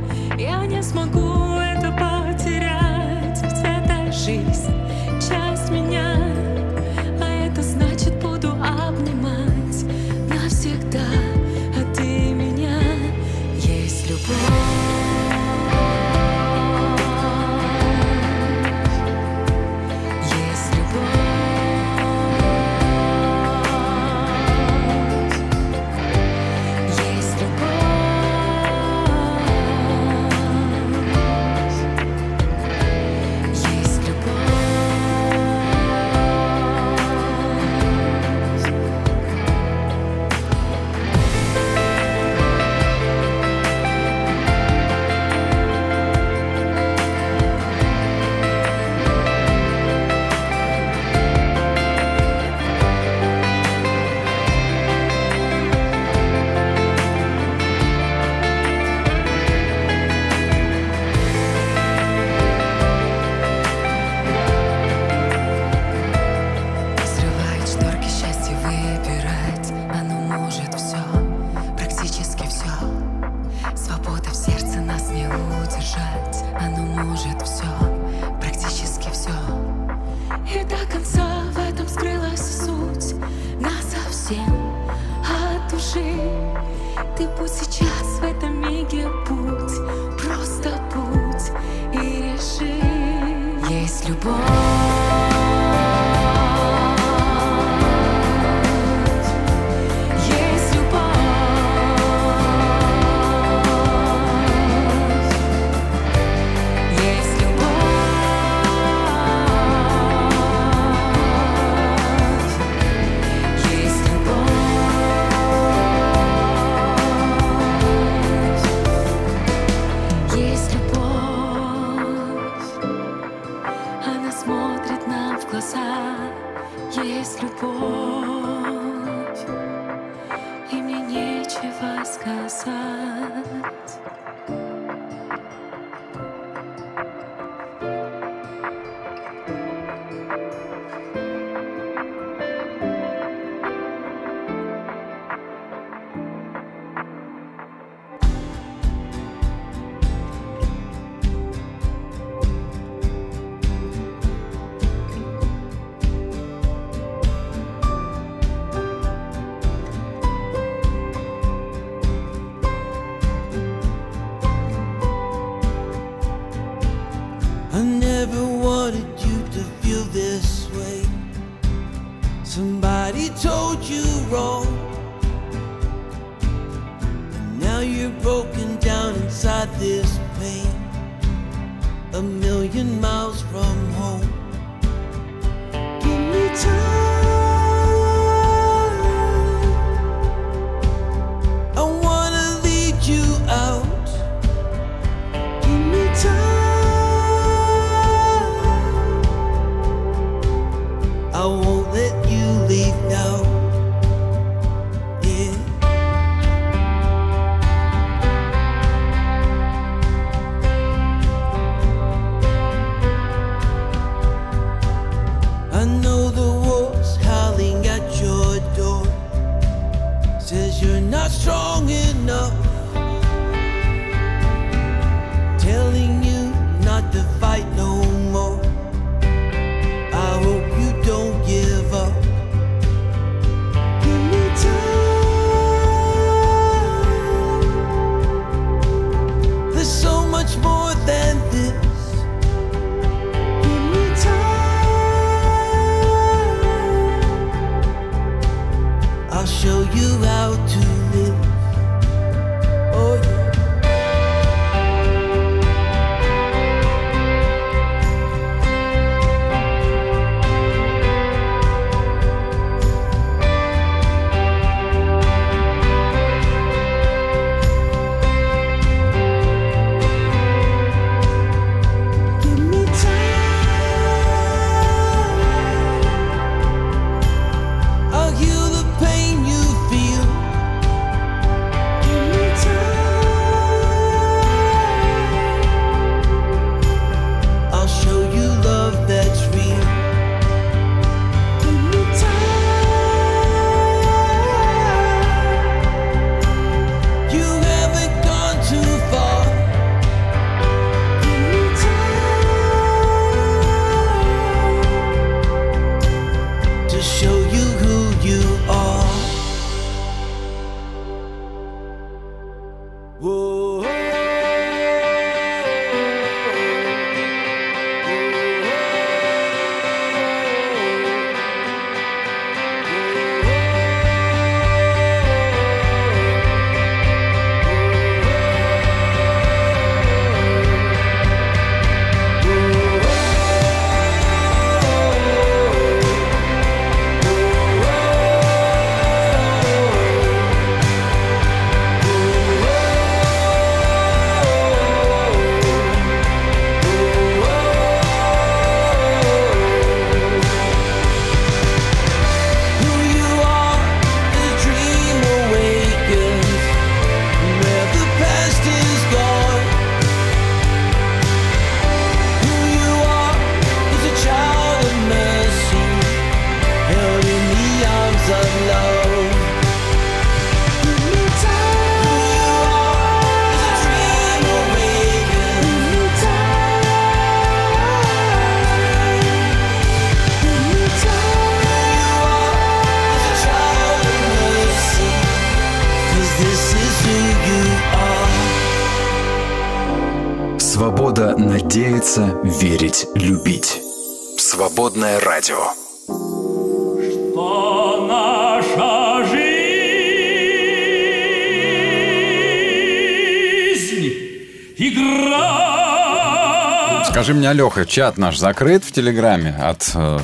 чат наш закрыт в Телеграме от, э,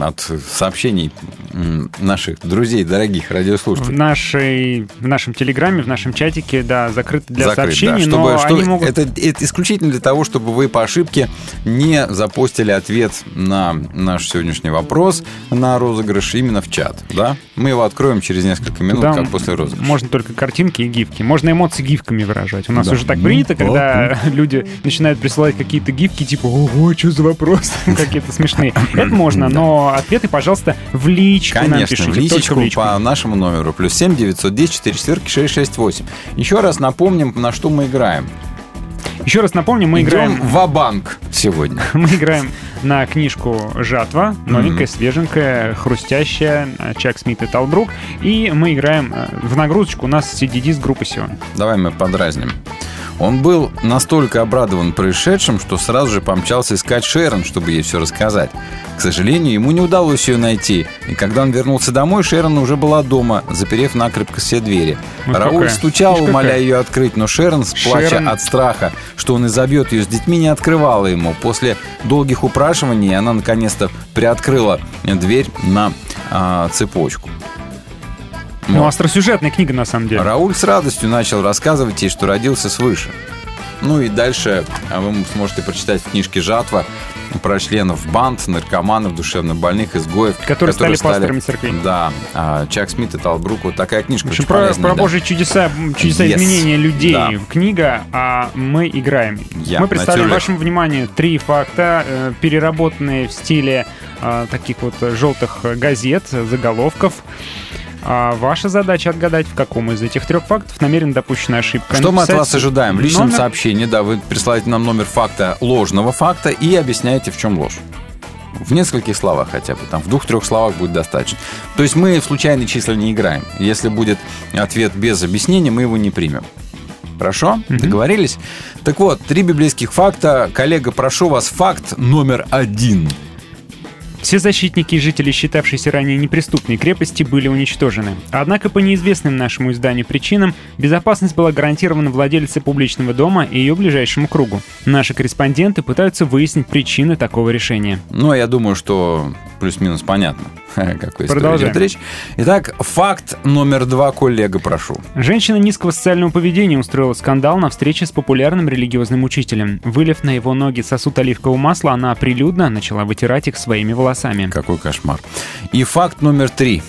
от сообщений наших друзей, дорогих В, радиослушателей? нашей, в нашем телеграме, в нашем чатике, да, закрыт для Закрыт, сообщений, да, чтобы, но что- они могут... это, это исключительно для того, чтобы вы по ошибке не запостили ответ на наш сегодняшний вопрос на розыгрыш именно в чат, да? Мы его откроем через несколько минут, Туда как после розыгрыша. Можно только картинки и гифки. Можно эмоции гифками выражать. У нас Да. уже так принято, когда люди начинают присылать какие-то гифки, типа «Ого, что за вопрос?» Какие-то смешные. Это можно, но ответы, пожалуйста, в личку нам Конечно, пишите. в личечку в личку. по нашему номеру. Плюс 7 910 4 четверки 668. Еще раз напомним, на что мы играем. Еще раз напомню, мы Идем играем... в банк сегодня. Мы играем на книжку «Жатва», новенькая, свеженькая, хрустящая, э, Чак Смит и Талбрук. И мы играем э, в нагрузочку. У нас CDD с группы Сион. Давай мы подразним. Он был настолько обрадован происшедшим, что сразу же помчался искать Шерон, чтобы ей все рассказать. К сожалению, ему не удалось ее найти, и когда он вернулся домой, Шерон уже была дома, заперев накрепко все двери. Ну, Рауль какая? стучал, Видишь, умоляя какая? ее открыть, но Шерон, плача Шерон- от страха, что он изобьет ее с детьми, не открывала ему. После долгих упрашиваний она наконец-то приоткрыла дверь на а, цепочку. Ну, Вот. остросюжетная книга, на самом деле. Рауль с радостью начал рассказывать ей, что родился свыше. Ну и дальше а, вы сможете прочитать в книжке «Жатва» про членов банд, наркоманов, душевнобольных, изгоев. Которые стали пасторами церквей. Да. а, Чак Смит и Талбрук. Вот такая книжка В общем, про, полезная, про да. божьи чудеса, чудеса Yes. изменения людей. Да. Книга, а мы играем. Я, мы представляем Натюрлик. вашему вниманию три факта, э, переработанные в стиле э, таких вот желтых газет, заголовков. А ваша задача отгадать, в каком из этих трех фактов намеренно допущена ошибка. Что мы от Написать вас ожидаем? В личном номер- сообщении, да, вы присылаете нам номер факта, ложного факта и объясняете, в чем ложь. В нескольких словах хотя бы, там в двух-трех словах будет достаточно. То есть мы в случайные числа не играем. Если будет ответ без объяснения, мы его не примем. Хорошо? Договорились? Так вот, три библейских факта. Коллега, прошу вас, факт номер один. Все защитники и жители, считавшиеся ранее неприступной крепости, были уничтожены. Однако по неизвестным нашему изданию причинам безопасность была гарантирована владельце публичного дома и ее ближайшему кругу. Наши корреспонденты пытаются выяснить причины такого решения. Ну, я думаю, что плюс-минус понятно, какой Продолжаем. идет речь. Итак, факт номер два, коллега, прошу. Женщина низкого социального поведения устроила скандал на встрече с популярным религиозным учителем. Вылив на его ноги сосуд оливкового масла, она прилюдно начала вытирать их своими волосами. Какой кошмар. И факт номер три.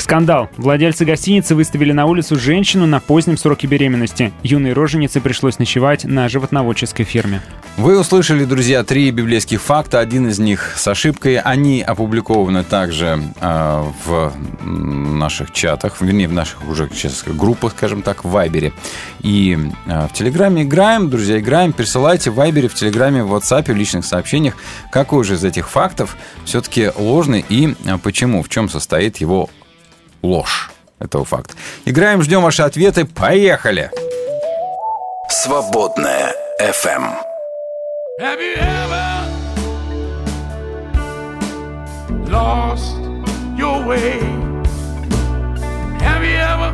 Скандал. Владельцы гостиницы выставили на улицу женщину на позднем сроке беременности. Юной роженице пришлось ночевать на животноводческой ферме. Вы услышали, друзья, три библейских факта. Один из них с ошибкой. Они опубликованы также э, в наших чатах, вернее, в наших уже сейчас группах, скажем так, в Вайбере. И э, в Телеграме играем, друзья, играем. Присылайте в Вайбере, в Телеграме, в WhatsApp, в личных сообщениях, какой же из этих фактов все-таки ложный и э, почему, в чем состоит его ложь этого факта. Играем, ждем ваши ответы. Поехали! Свободная FM. Have you ever lost your way? Have you ever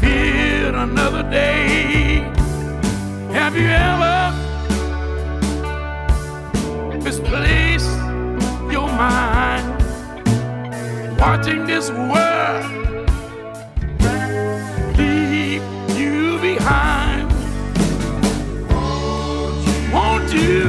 feared another day? Have you ever misplaced your mind watching this world leave you behind? Won't you?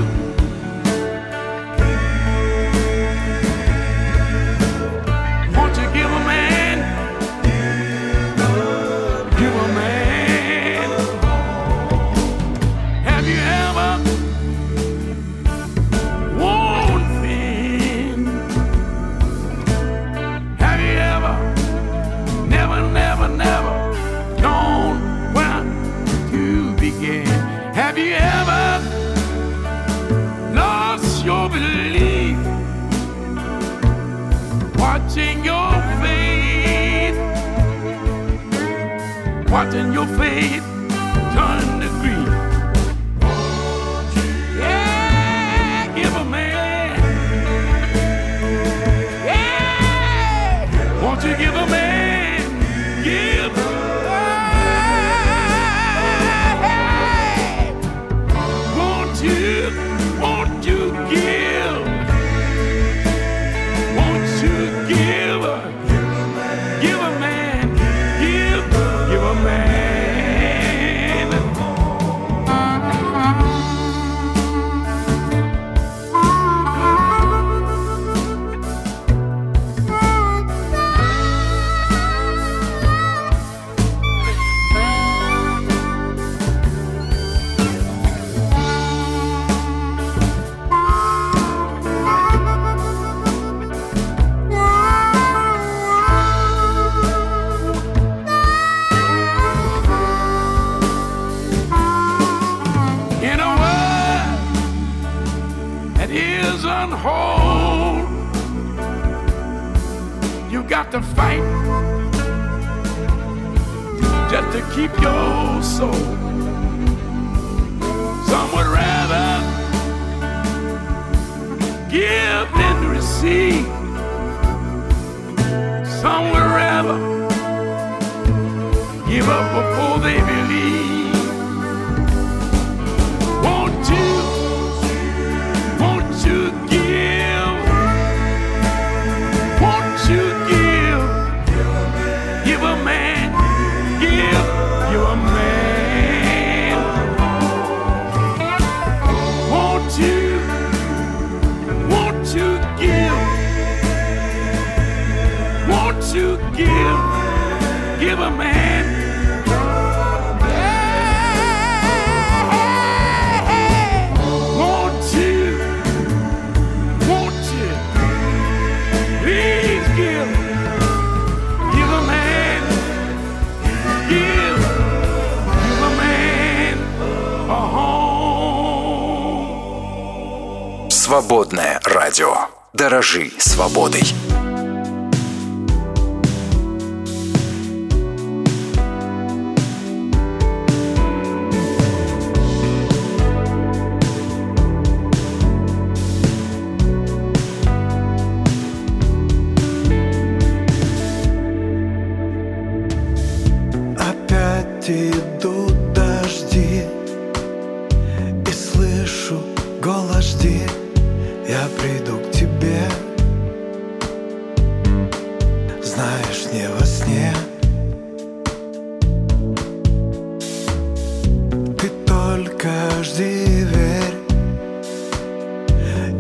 Знаешь, не во сне. Ты только жди и верь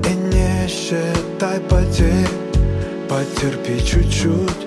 И не считай потерь. Потерпи чуть-чуть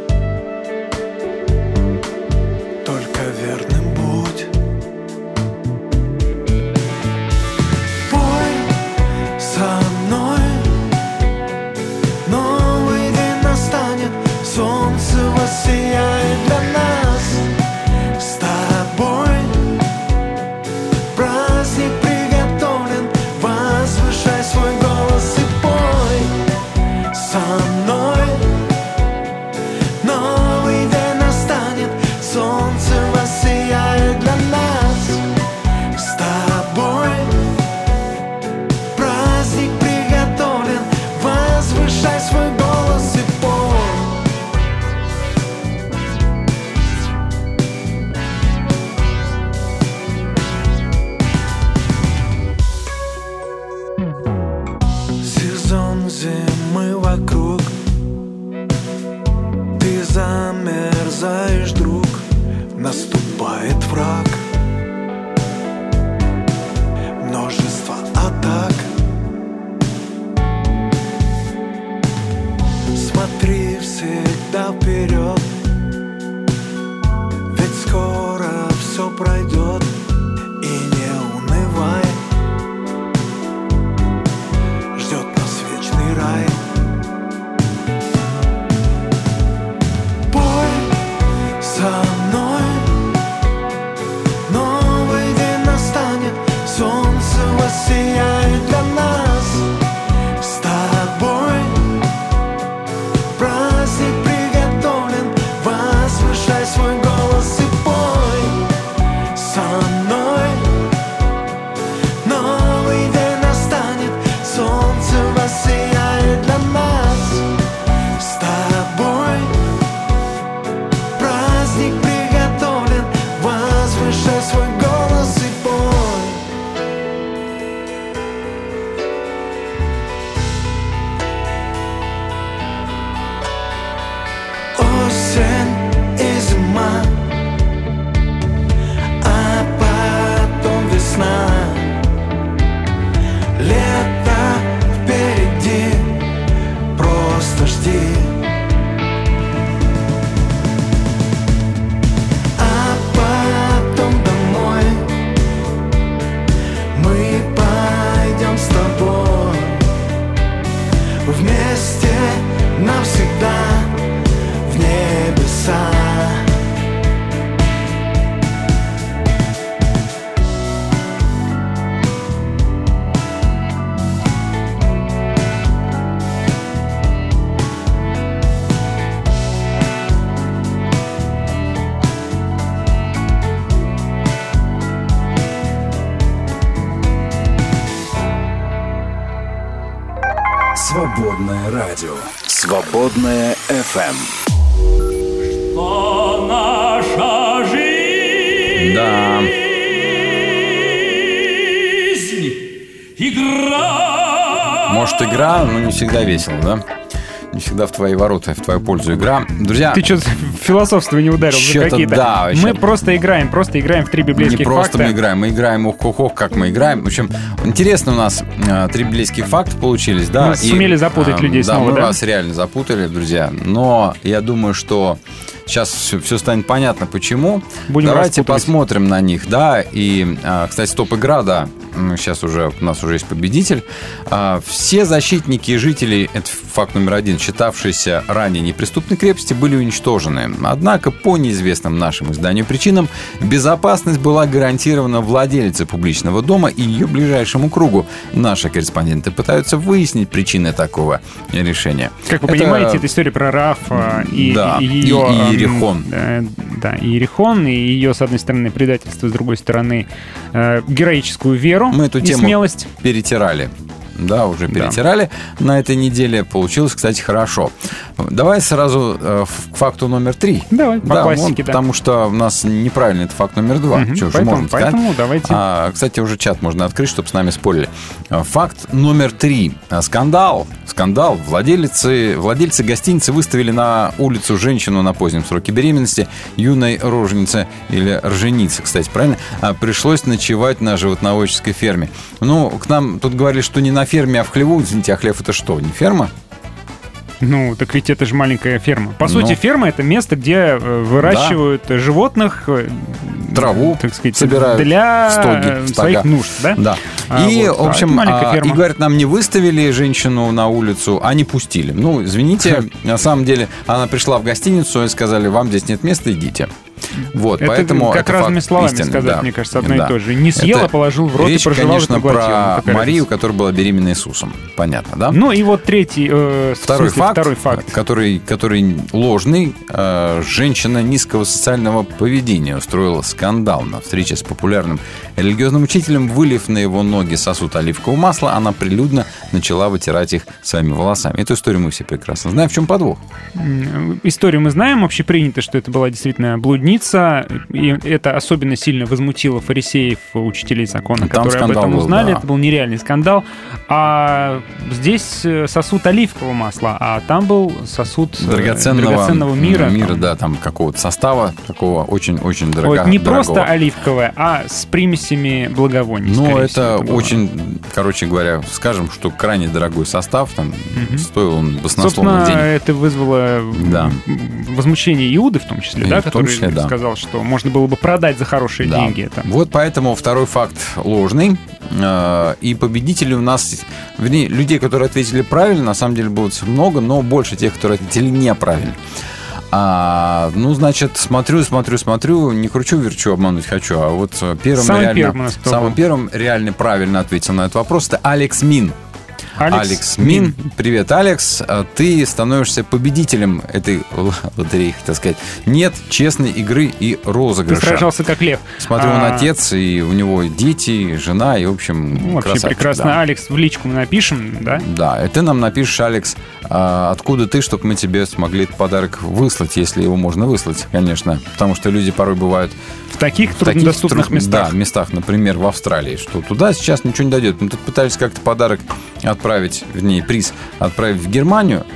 Свободное радио. Свободное FM. наша жизнь Да. игра. Может, игра, но не всегда весело, да? Не всегда в твои ворота, в твою пользу игра. Друзья, Ты что, в философство не ударил за какие-то? да, вообще. мы просто играем, просто играем в три не библейских просто факта. мы играем, мы играем ух-ух-ух, как мы играем. В общем, интересно у нас э, три библейских факта получились, да? Мы сумели запутать людей да, снова, мы да? вас реально запутали, друзья. Но я думаю, что сейчас все, станет понятно, почему. Будем Давайте распутывать. посмотрим на них, да. И, э, кстати, стоп-игра, да. сейчас уже у нас уже есть победитель. А, Все защитники и жители, это факт номер один, считавшиеся ранее неприступной крепости, были уничтожены. Однако, по неизвестным нашим изданию причинам, безопасность была гарантирована владельце публичного дома и ее ближайшему кругу. Наши корреспонденты пытаются выяснить причины такого решения. Как вы Это- понимаете, это история про Рафа и, Да, и ее... и- и Иерихон. э, да, Иерихон, и ее, с одной стороны, предательство, с другой стороны, э, героическую веру Мы эту и тему смелость. перетирали. Да, уже перетирали. На этой неделе получилось, кстати, хорошо. Давай сразу э, к факту номер три. Давай, по Да, классике, вон, да. потому что у нас неправильный это факт номер два. Мгм, Чё же поэтому- можно сказать? поэтому давайте. А, кстати, уже чат можно открыть, чтобы с нами спорили. А, Факт номер три. А, Скандал. Скандал. Владельцы, владельцы гостиницы выставили на улицу женщину на позднем сроке беременности, юной роженице или роженице, кстати, правильно? А, пришлось ночевать на животноводческой ферме. Ну, к нам тут говорили, что не на ферме, а в хлеву. Извините, а хлев это что, не ферма? Ну, так ведь это же маленькая ферма. По Ну. сути, ферма — это место, где э, выращивают животных, э, Траву так сказать, собирают для стоги, э, стога. своих нужд, да? Да. А, и, вот, в а, общем, а, ферма. и говорят, нам не выставили женщину на улицу, а не пустили. Ну, извините, на самом деле, она пришла в гостиницу и сказали, вам здесь нет места, идите. Вот, Это поэтому как это разными словами истинный, сказать, да. мне кажется, одно Да. и то же. Не съел, Это положил в рот речь, и проживал конечно, и про Марию, которая была беременна Иисусом. Понятно, да? Ну и вот третий, э, Второй смысле, факт, второй факт. Который, который ложный. Э, Женщина низкого социального поведения устроила скандал на встрече с популярным религиозным учителем. Вылив на его ноги сосуд оливкового масла, она прилюдно начала вытирать их своими волосами. Эту историю мы все прекрасно знаем. В чем подвох? М, Историю мы знаем, общепринято, что это была действительно блудница, и это особенно сильно возмутило фарисеев, учителей закона, Там которые об этом был, узнали. да. Это был нереальный скандал. А здесь э, сосуд оливкового масла, а там был сосуд э, Драгоценного, драгоценного мира. Мира, да, там какого-то состава, такого очень-очень дорого, не дорогого. просто оливковое, а с примесями благовоний. Ну, это всего, было. очень, короче говоря, скажем, что крайне дорогой состав, там Мгм. стоил он баснословных денег. это вызвало Да. возмущение Иуды в том числе, И да, в том который числе, да. сказал, что можно было бы продать за хорошие Да. деньги это. Вот поэтому второй факт ложный. Э, И победители у нас, вернее, людей, которые ответили правильно, на самом деле будет много, но больше тех, которые ответили неправильно. А, ну, значит, смотрю, смотрю, смотрю, не кручу, верчу, обмануть хочу. А вот э, первым Самым реально, первым самым первым реально правильно ответил на этот вопрос это Алекс Мин. Алекс Мин. Привет, Алекс. А Ты становишься победителем этой лотереи, хотел сказать. Нет честной игры и Ты розыгрыша. сражался как лев. Смотрю, он А, отец, и у него дети, жена, и, в общем, ну, Вообще красавчик, прекрасно. да. Алекс, в личку мы напишем, да? Да, и ты нам напишешь, Алекс, а, откуда ты, чтобы мы тебе смогли этот подарок выслать, если его можно выслать, конечно. Потому что люди порой бывают В таких в труднодоступных тру- местах. Да, местах, например, в Австралии, что туда сейчас ничего не дойдет. Мы тут пытались как-то подарок отправить, вернее, приз отправить в Германию,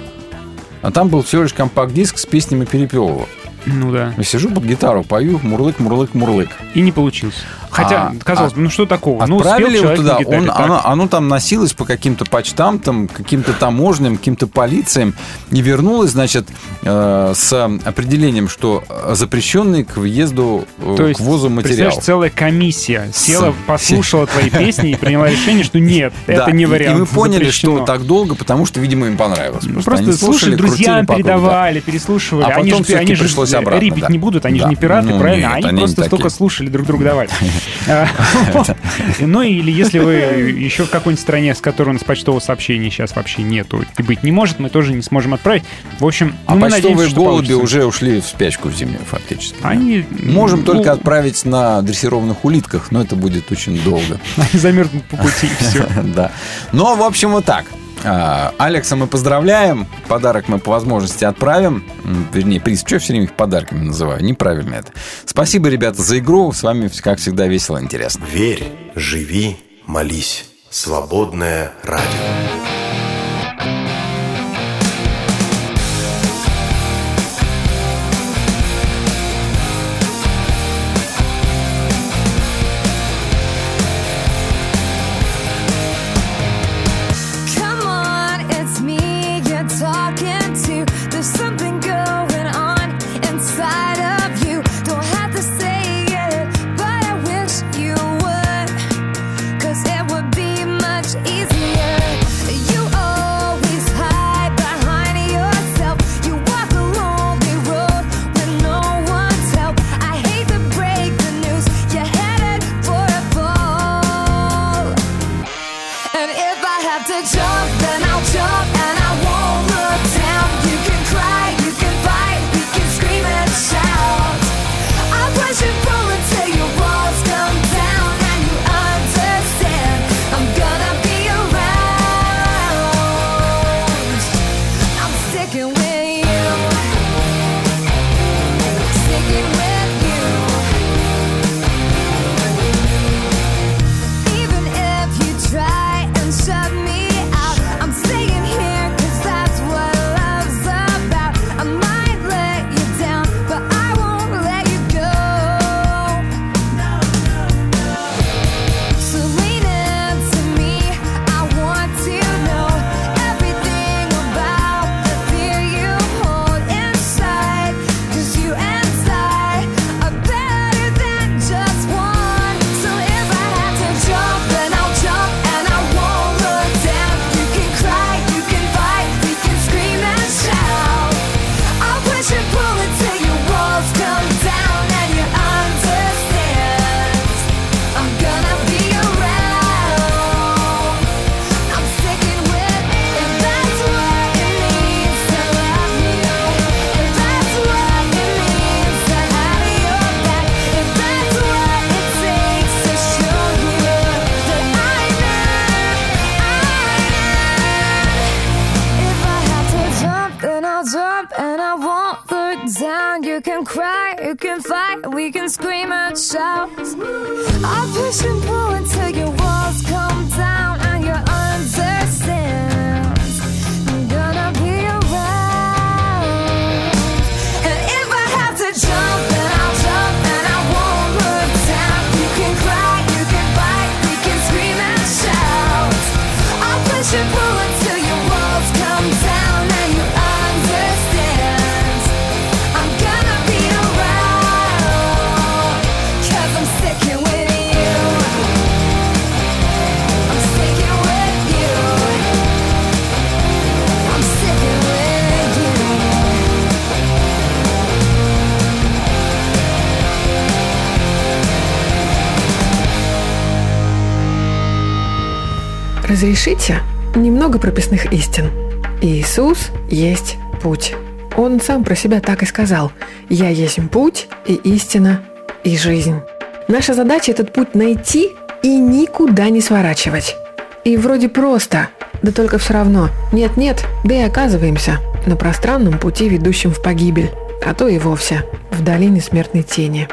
а там был всего лишь компакт-диск с песнями Перепелова. Ну да. Я сижу под гитару, пою мурлык, мурлык, мурлык. И не получилось. Хотя, А, казалось бы, ну что такого? Ну, Отправили спел его туда, гитаре, он, оно, оно там носилось по каким-то почтам, каким-то таможням, каким-то полициям, и вернулось, значит, э, с определением, что запрещенный к въезду, э, То есть, к ввозу материал. представляешь, целая комиссия села, С- послушала твои песни и приняла решение, что нет, это Да, не вариант. И мы поняли, запрещено. что так долго, потому что, видимо, им понравилось. Ну, Просто, Просто они слушали, слушали, друзьям крутили поток, да. передавали, переслушивали. А они потом же, они же пришлось обратно, рибить да. не будут, они Да. же не пираты, Ну, правильно? нет, они, они просто столько слушали, друг другу давали. Ну или если вы еще в какой-нибудь стране, с которой у нас почтового сообщения сейчас вообще нету и быть не может, мы тоже не сможем отправить. В общем, А почтовые голуби уже ушли в спячку зимнюю фактически. Они, Можем ну, только отправить на дрессированных улитках, но это будет очень долго. Они замерзнут по пути, и все. Да. Ну, в общем, вот так. А, Алекса мы поздравляем. Подарок мы по возможности отправим. Вернее, приз. Что я все время их подарками называю? Неправильно это. Спасибо, ребята, за игру. С вами, как всегда, весело и интересно. Верь, живи, молись. Свободное радио. Разрешите немного прописных истин. Иисус есть путь. Он сам про себя так и сказал. «Я есть путь и истина и жизнь». Наша задача этот путь найти и никуда не сворачивать. И вроде просто, да только все равно. Нет-нет, да и оказываемся на пространном пути, ведущем в погибель, а то и вовсе в долине смертной тени.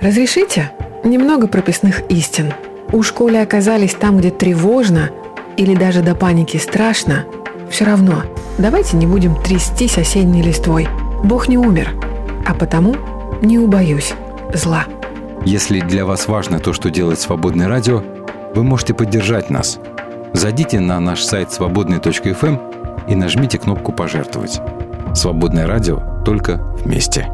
Разрешите немного прописных истин. Уж коли оказались там, где тревожно или даже до паники страшно, все равно давайте не будем трястись осенней листвой. Бог не умер, а потому не убоюсь зла. Если для вас важно то, что делает Свободное радио, вы можете поддержать нас. Зайдите на наш сайт свободный.фм и нажмите кнопку «Пожертвовать». Свободное радио только вместе.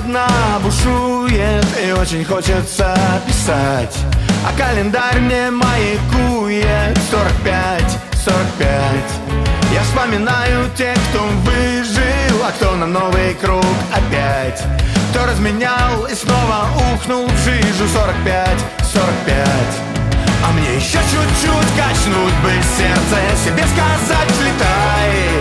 Одна бушует И очень хочется писать. А календарь мне маякует. 45, 45 Я вспоминаю тех, кто выжил А кто на новый круг опять. Кто разменял и снова ухнул в жижу. 45, 45 а мне еще чуть-чуть качнуть бы сердце Себе сказать летай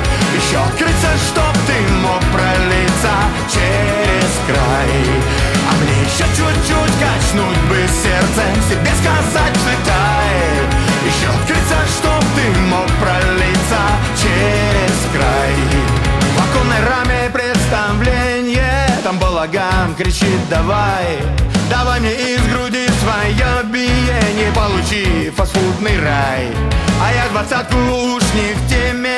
балаган кричит давай Давай мне из груди свое биение Получи фастфудный рай А я двадцатку уж не в теме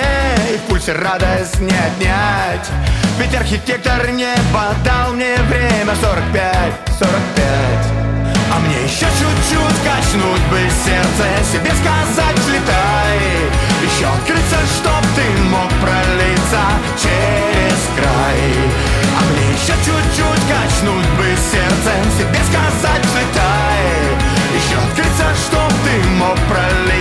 И в пульсе радость не отнять. Ведь архитектор неба дал мне время 45, 45 а мне еще чуть-чуть качнуть бы сердце Себе сказать летай Еще открыться, чтоб ты мог пролиться через край еще чуть-чуть качнуть бы сердце Себе сказать летай Еще открыться, чтоб ты мог пролиться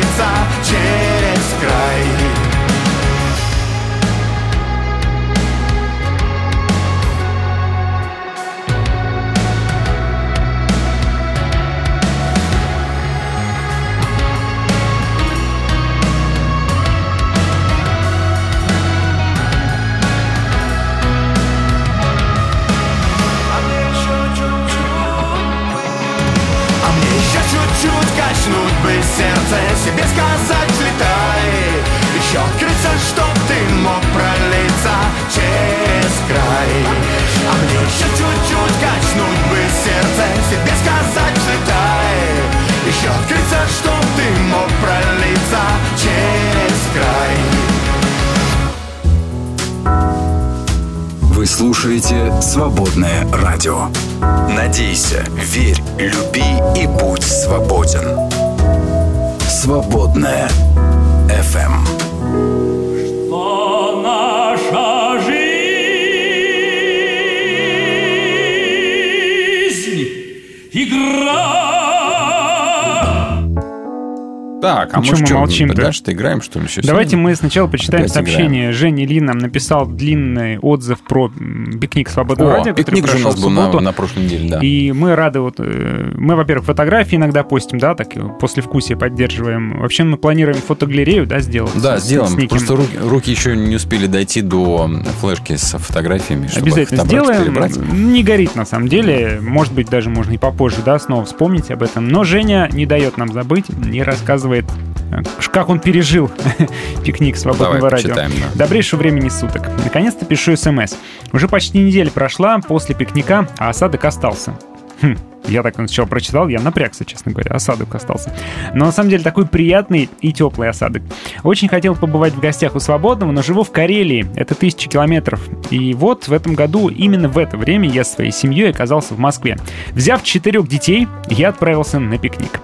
сердце Себе сказать летай Еще открыться, чтоб ты мог пролиться через край А мне еще чуть-чуть качнуть бы сердце Себе сказать летай Еще открыться, чтоб ты мог пролиться через край Вы слушаете «Свободное радио». Надейся, верь, люби и будь свободен. «Свободное FM. Так, а чё может, мы что, молчим-то? дальше-то играем, что ли? Еще Давайте сегодня? мы сначала почитаем Опять сообщение. Женя Ли нам написал длинный отзыв про пикник свободного О, радио, который же у прошел нас в был на, на прошлой неделе, да. И мы рады, вот, э, мы, во-первых, фотографии иногда постим, да, так после вкусия поддерживаем. Вообще мы планируем фотогалерею, да, сделать. Да, с- с сделаем. неким- Просто руки, руки еще не успели дойти до флешки с фотографиями, чтобы Обязательно сделаем. перебрать. Не горит на самом деле. Может быть, даже можно и попозже, да, снова вспомнить об этом. Но Женя не дает нам забыть, не рассказывает, э, как он пережил пикник свободного Давай, радио. почитаем, да. Добрейшего времени суток. Наконец-то пишу СМС. Уже почти неделя прошла после пикника, а осадок остался. Хм, я так сначала прочитал, я напрягся, честно говоря, осадок остался. Но на самом деле такой приятный и теплый осадок. Очень хотел побывать в гостях у Свободного, но живу в Карелии, это тысячи километров. И вот в этом году, именно в это время, я со своей семьей оказался в Москве. Взяв четырех детей, я отправился на пикник.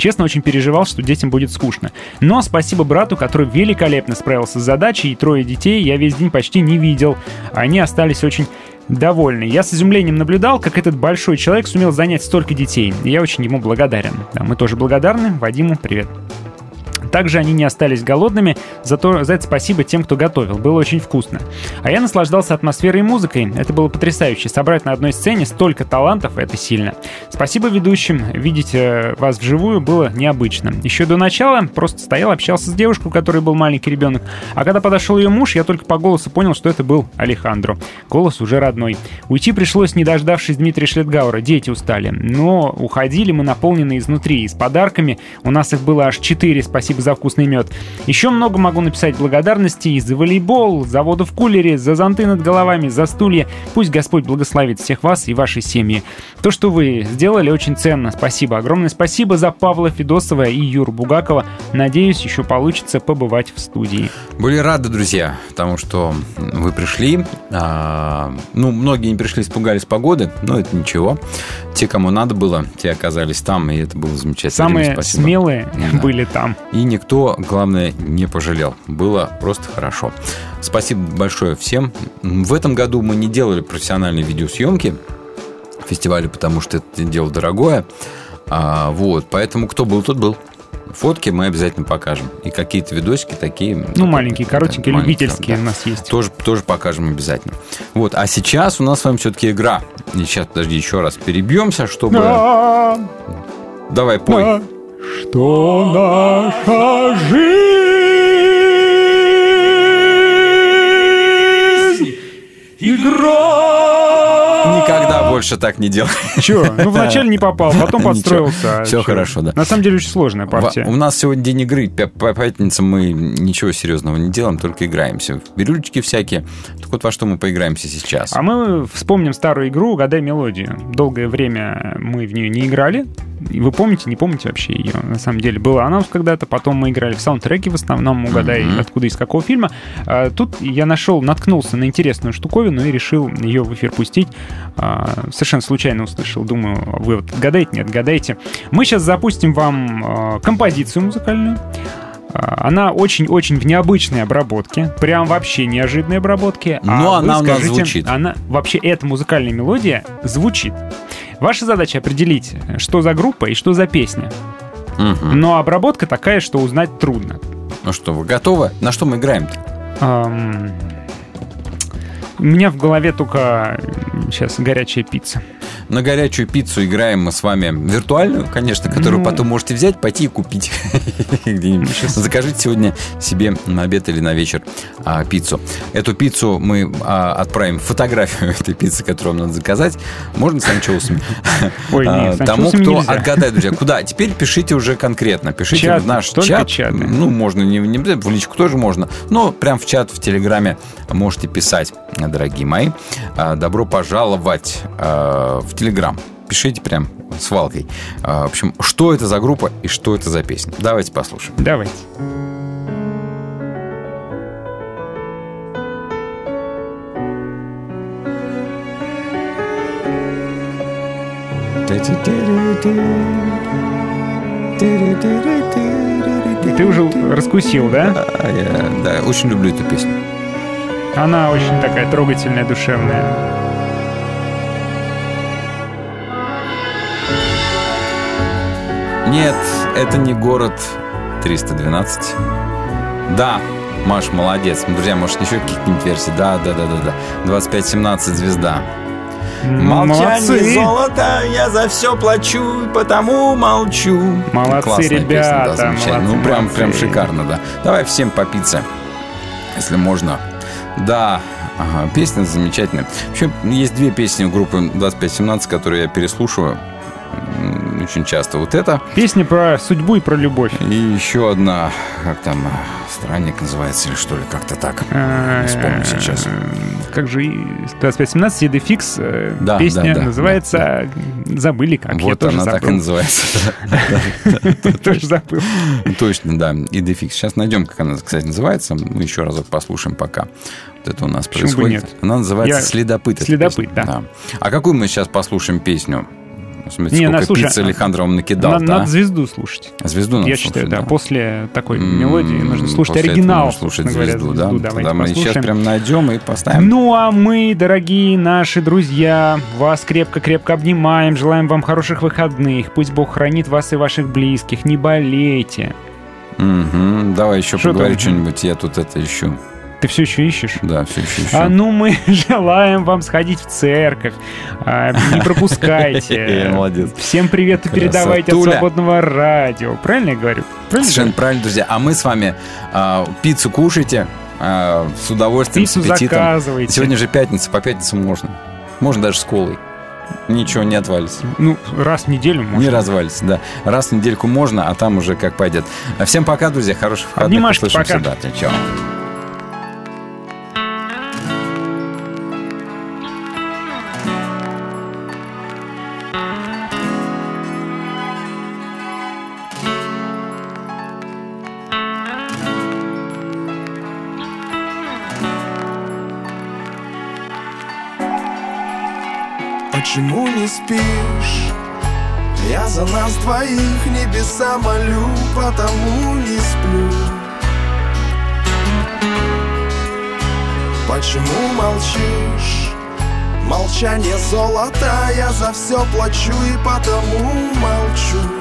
Честно, очень переживал, что детям будет скучно. Но спасибо брату, который великолепно справился с задачей, и трое детей я весь день почти не видел. Они остались очень довольны. Я с изумлением наблюдал, как этот большой человек сумел занять столько детей. Я очень ему благодарен. Да, мы тоже благодарны. Вадиму привет. Также они не остались голодными, зато за это спасибо тем, кто готовил. Было очень вкусно. А я наслаждался атмосферой и музыкой. Это было потрясающе. Собрать на одной сцене столько талантов — это сильно. Спасибо ведущим. Видеть э, вас вживую было необычно. Еще до начала просто стоял, общался с девушкой, у которой был маленький ребенок. А когда подошел ее муж, я только по голосу понял, что это был Алехандро. Голос уже родной. Уйти пришлось, не дождавшись Дмитрия Шлетгаура. Дети устали. Но уходили мы наполнены изнутри. И с подарками. У нас их было аж четыре. Спасибо за вкусный мед. Еще много могу написать благодарности и за волейбол, за воду в кулере, за зонты над головами, за стулья. Пусть Господь благословит всех вас и ваши семьи. То, что вы сделали, очень ценно. Спасибо. Огромное спасибо за Павла Федосова и Юру Бугакова. Надеюсь, еще получится побывать в студии. Были рады, друзья, потому что вы пришли. А, ну, многие не пришли, испугались погоды, но это ничего. Те, кому надо было, те оказались там, и это было замечательно. Самые спасибо. смелые Да. были там. И никто, главное, не пожалел. Было просто хорошо. Спасибо большое всем. В этом году мы не делали профессиональные видеосъемки фестиваля, потому что это дело дорогое. А, вот, поэтому кто был, тот был. Фотки мы обязательно покажем. И какие-то видосики такие. Ну, маленькие, коротенькие, маленькие, любительские да. у нас есть. Тоже, тоже покажем обязательно. Вот, а сейчас у нас с вами все-таки игра. И сейчас, подожди, еще раз перебьемся, чтобы... Давай, пой. Что наша жизнь игра. Больше так не делай. Че? Ну, вначале не попал, потом подстроился. Все Чё? хорошо, да. На самом деле очень сложная партия. У нас сегодня день игры. По пятницам мы ничего серьезного не делаем, только играемся. Бирюлечки всякие. Так вот во что мы поиграемся сейчас. А мы вспомним старую игру «Угадай мелодию». Долгое время мы в нее не играли. Вы помните, не помните вообще ее? На самом деле была она когда-то, потом мы играли в саундтреке в основном, угадай, Мгм. откуда из какого фильма. А, Тут я нашел, наткнулся на интересную штуковину и решил ее в эфир пустить. А, Совершенно случайно услышал. Думаю, вы вот гадаете, не отгадаете. Мы сейчас запустим вам а, композицию музыкальную. А, Она очень-очень в необычной обработке. Прям вообще неожиданной обработке. А Но вы она у нас скажите, звучит. Она, вообще, эта музыкальная мелодия звучит. Ваша задача определить, что за группа и что за песня. Мгм. Но обработка такая, что узнать трудно. Ну что, вы готовы? На что мы играем-то? Ам, У меня в голове только сейчас горячая пицца. На горячую пиццу играем мы с вами виртуальную, конечно, которую Ну. потом можете взять, пойти и купить где-нибудь. Закажите сегодня себе на обед или на вечер а, пиццу. Эту пиццу мы а, отправим фотографию этой пиццы, которую вам надо заказать. Можно с анчоусами. Ой, А, нет, с Тому, кто нельзя. отгадает, друзья. Куда? Теперь пишите уже конкретно. Пишите Чат, в наш чат. чаты. Ну, можно не, не в личку тоже можно. Но прям в чат в Телеграме можете писать, дорогие мои. А, Добро пожаловать а, в Телеграм. Пишите прям с Валкой. А, В общем, что это за группа и что это за песня. Давайте послушаем. Давайте. Ты уже раскусил, да? А, я, да, очень люблю эту песню. Она очень такая трогательная, душевная. Нет, это не город 312. Да, Маш, молодец. Друзья, может, еще каких-нибудь версий? Да, да, да, да, да. 2517 звезда. Молчание Молодцы. золото, я за все плачу, потому молчу. Молодцы, Классная ребята, песня, да, замечательно. молодцы, ну, прям, молодцы. прям шикарно, да. Давай всем по пицце, если можно. Да, ага, песня замечательная. Вообще, есть две песни у группы 2517, которые я переслушиваю очень часто. Вот это Песня про судьбу и про любовь. и еще одна, как там, странник называется или что ли, как-то так. Не вспомню сейчас. Э, Как же и 2517 и Дефикс э, Да, песня да, да, называется «Забыли как». Вот она так и называется. Тоже забыл. Точно, да. Дефикс. Сейчас найдем, как она, кстати, называется. Мы еще разок послушаем пока. Вот это у нас происходит. Она называется «Следопыт». «Следопыт», да. А какую мы сейчас послушаем песню? Смотрите, Не, сколько на- слушай, пиццы а- Алехандро вам накидал, Надо, да? надо звезду слушать. Звезду надо Я слушать, считаю, да. да. После такой М, мелодии нужно слушать после оригинал. нужно слушать говоря, звезду, да? Давайте Тогда мы сейчас послушаем. прям найдем и поставим. Ну а мы, дорогие наши друзья, вас крепко-крепко обнимаем, желаем вам хороших выходных. Пусть Бог хранит вас и ваших близких. Не болейте. Мгм. Давай еще Что поговорим там? что-нибудь. Я тут это ищу. Ты все еще ищешь? Да, все еще ищу. А ну мы желаем вам сходить в церковь. А, не пропускайте. Молодец. Всем привет и передавайте от свободного радио. Правильно я говорю? Правильно Совершенно правильно, друзья. А мы с вами а, пиццу кушайте а, с удовольствием, Пиццу с аппетитом. заказывайте. Сегодня же пятница, по пятницам можно. Можно даже с колой. Ничего не отвалится. Ну, раз в неделю можно. Не развалится, да. Раз в недельку можно, а там уже как пойдет. Всем пока, друзья. Хороших выходных. Обнимашки, пока. Да, чао. Спишь? Я за нас двоих небеса молю, потому не сплю. Почему молчишь? Молчание золото, я за все плачу и потому молчу.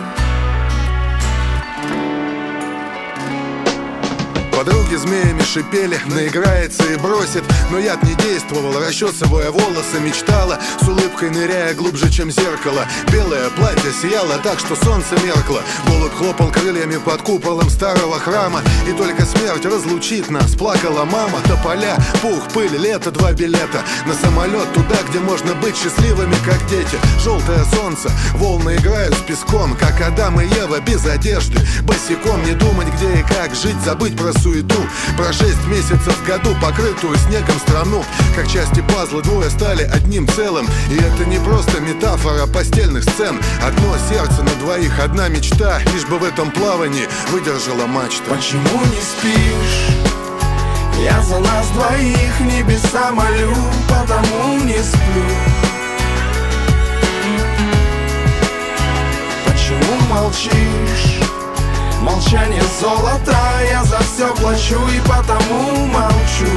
Подруги змеями шипели, наиграется и бросит. Но яд не действовал, расчесывая волосы Мечтала, с улыбкой ныряя глубже, чем зеркало. Белое платье сияло так, что солнце меркло. Голубь хлопал крыльями под куполом старого храма. И только смерть разлучит нас, плакала мама. Тополя, пух, пыль, лето, два билета. На самолет туда, где можно быть счастливыми, как дети. Желтое солнце, волны играют с песком Как Адам и Ева без одежды. Босиком не думать, где и как жить, забыть про суету Про шесть месяцев в году, покрытую снегом страну. Как части пазла двое стали одним целым. И это не просто метафора постельных сцен. Одно сердце на двоих, одна мечта. Лишь бы в этом плавании выдержала мачта. Почему не спишь? Я за нас двоих небеса молю, потому не сплю. Почему молчишь? Молчание золото, я за все плачу и потому молчу.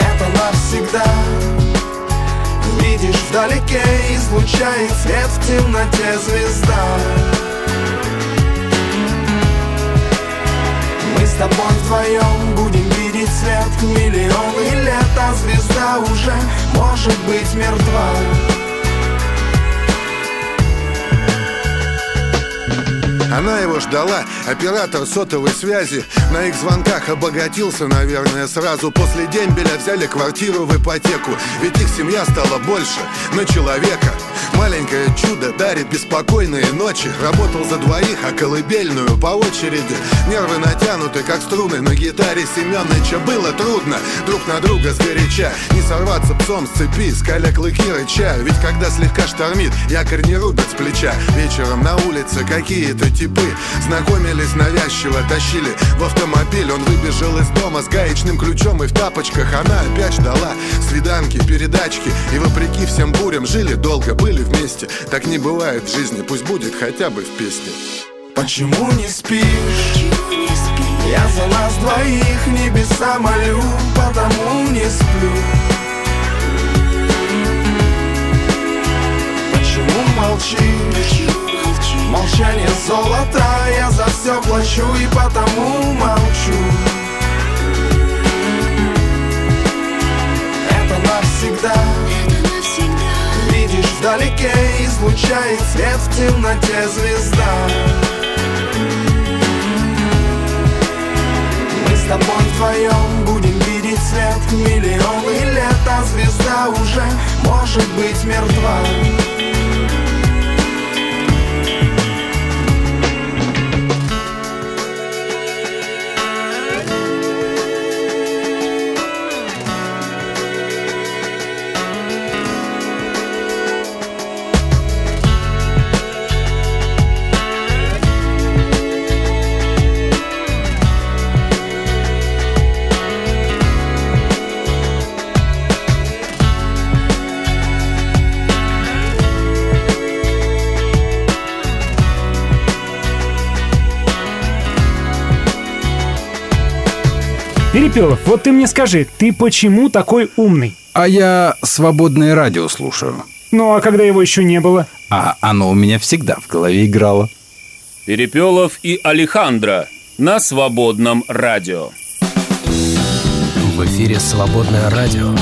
Это навсегда. Видишь вдалеке, излучает свет в темноте звезда. Мы с тобой вдвоем будем видеть свет миллионы лет А звезда уже может быть мертва Она его ждала, оператор сотовой связи. На их звонках обогатился, наверное, сразу. После дембеля взяли квартиру в ипотеку Ведь их семья стала больше на человека Маленькое чудо дарит беспокойные ночи. Работал за двоих, а колыбельную по очереди. Нервы натянуты, как струны на гитаре. Семёныча Было трудно друг на друга сгоряча. Не сорваться псом с цепи, скаля клыки рыча. Ведь когда слегка штормит, якорь не рубят с плеча. Вечером на улице какие-то типы Знакомились навязчиво, тащили. В автомобиль Он выбежал из дома с гаечным ключом и в тапочках. Она опять ждала свиданки, передачки. И вопреки всем бурям жили долго, были вместе. Так не бывает в жизни, пусть будет хотя бы в песне. Почему не спишь? Я за нас двоих небеса молю, потому не сплю. Почему молчишь? молчи Молчание золото, я за все плачу и потому молчу. Это навсегда вдалеке, излучает свет в темноте звезда. Мы с тобой вдвоем будем видеть свет миллионы лет А звезда уже может быть мертва Перепелов, вот ты мне скажи, ты почему такой умный? А я свободное радио слушаю. Ну, а когда его еще не было? А оно у меня всегда в голове играло. Перепелов и Алехандро на свободном радио. В эфире «Свободное радио».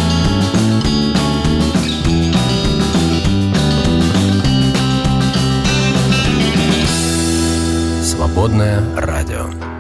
Свободное радио.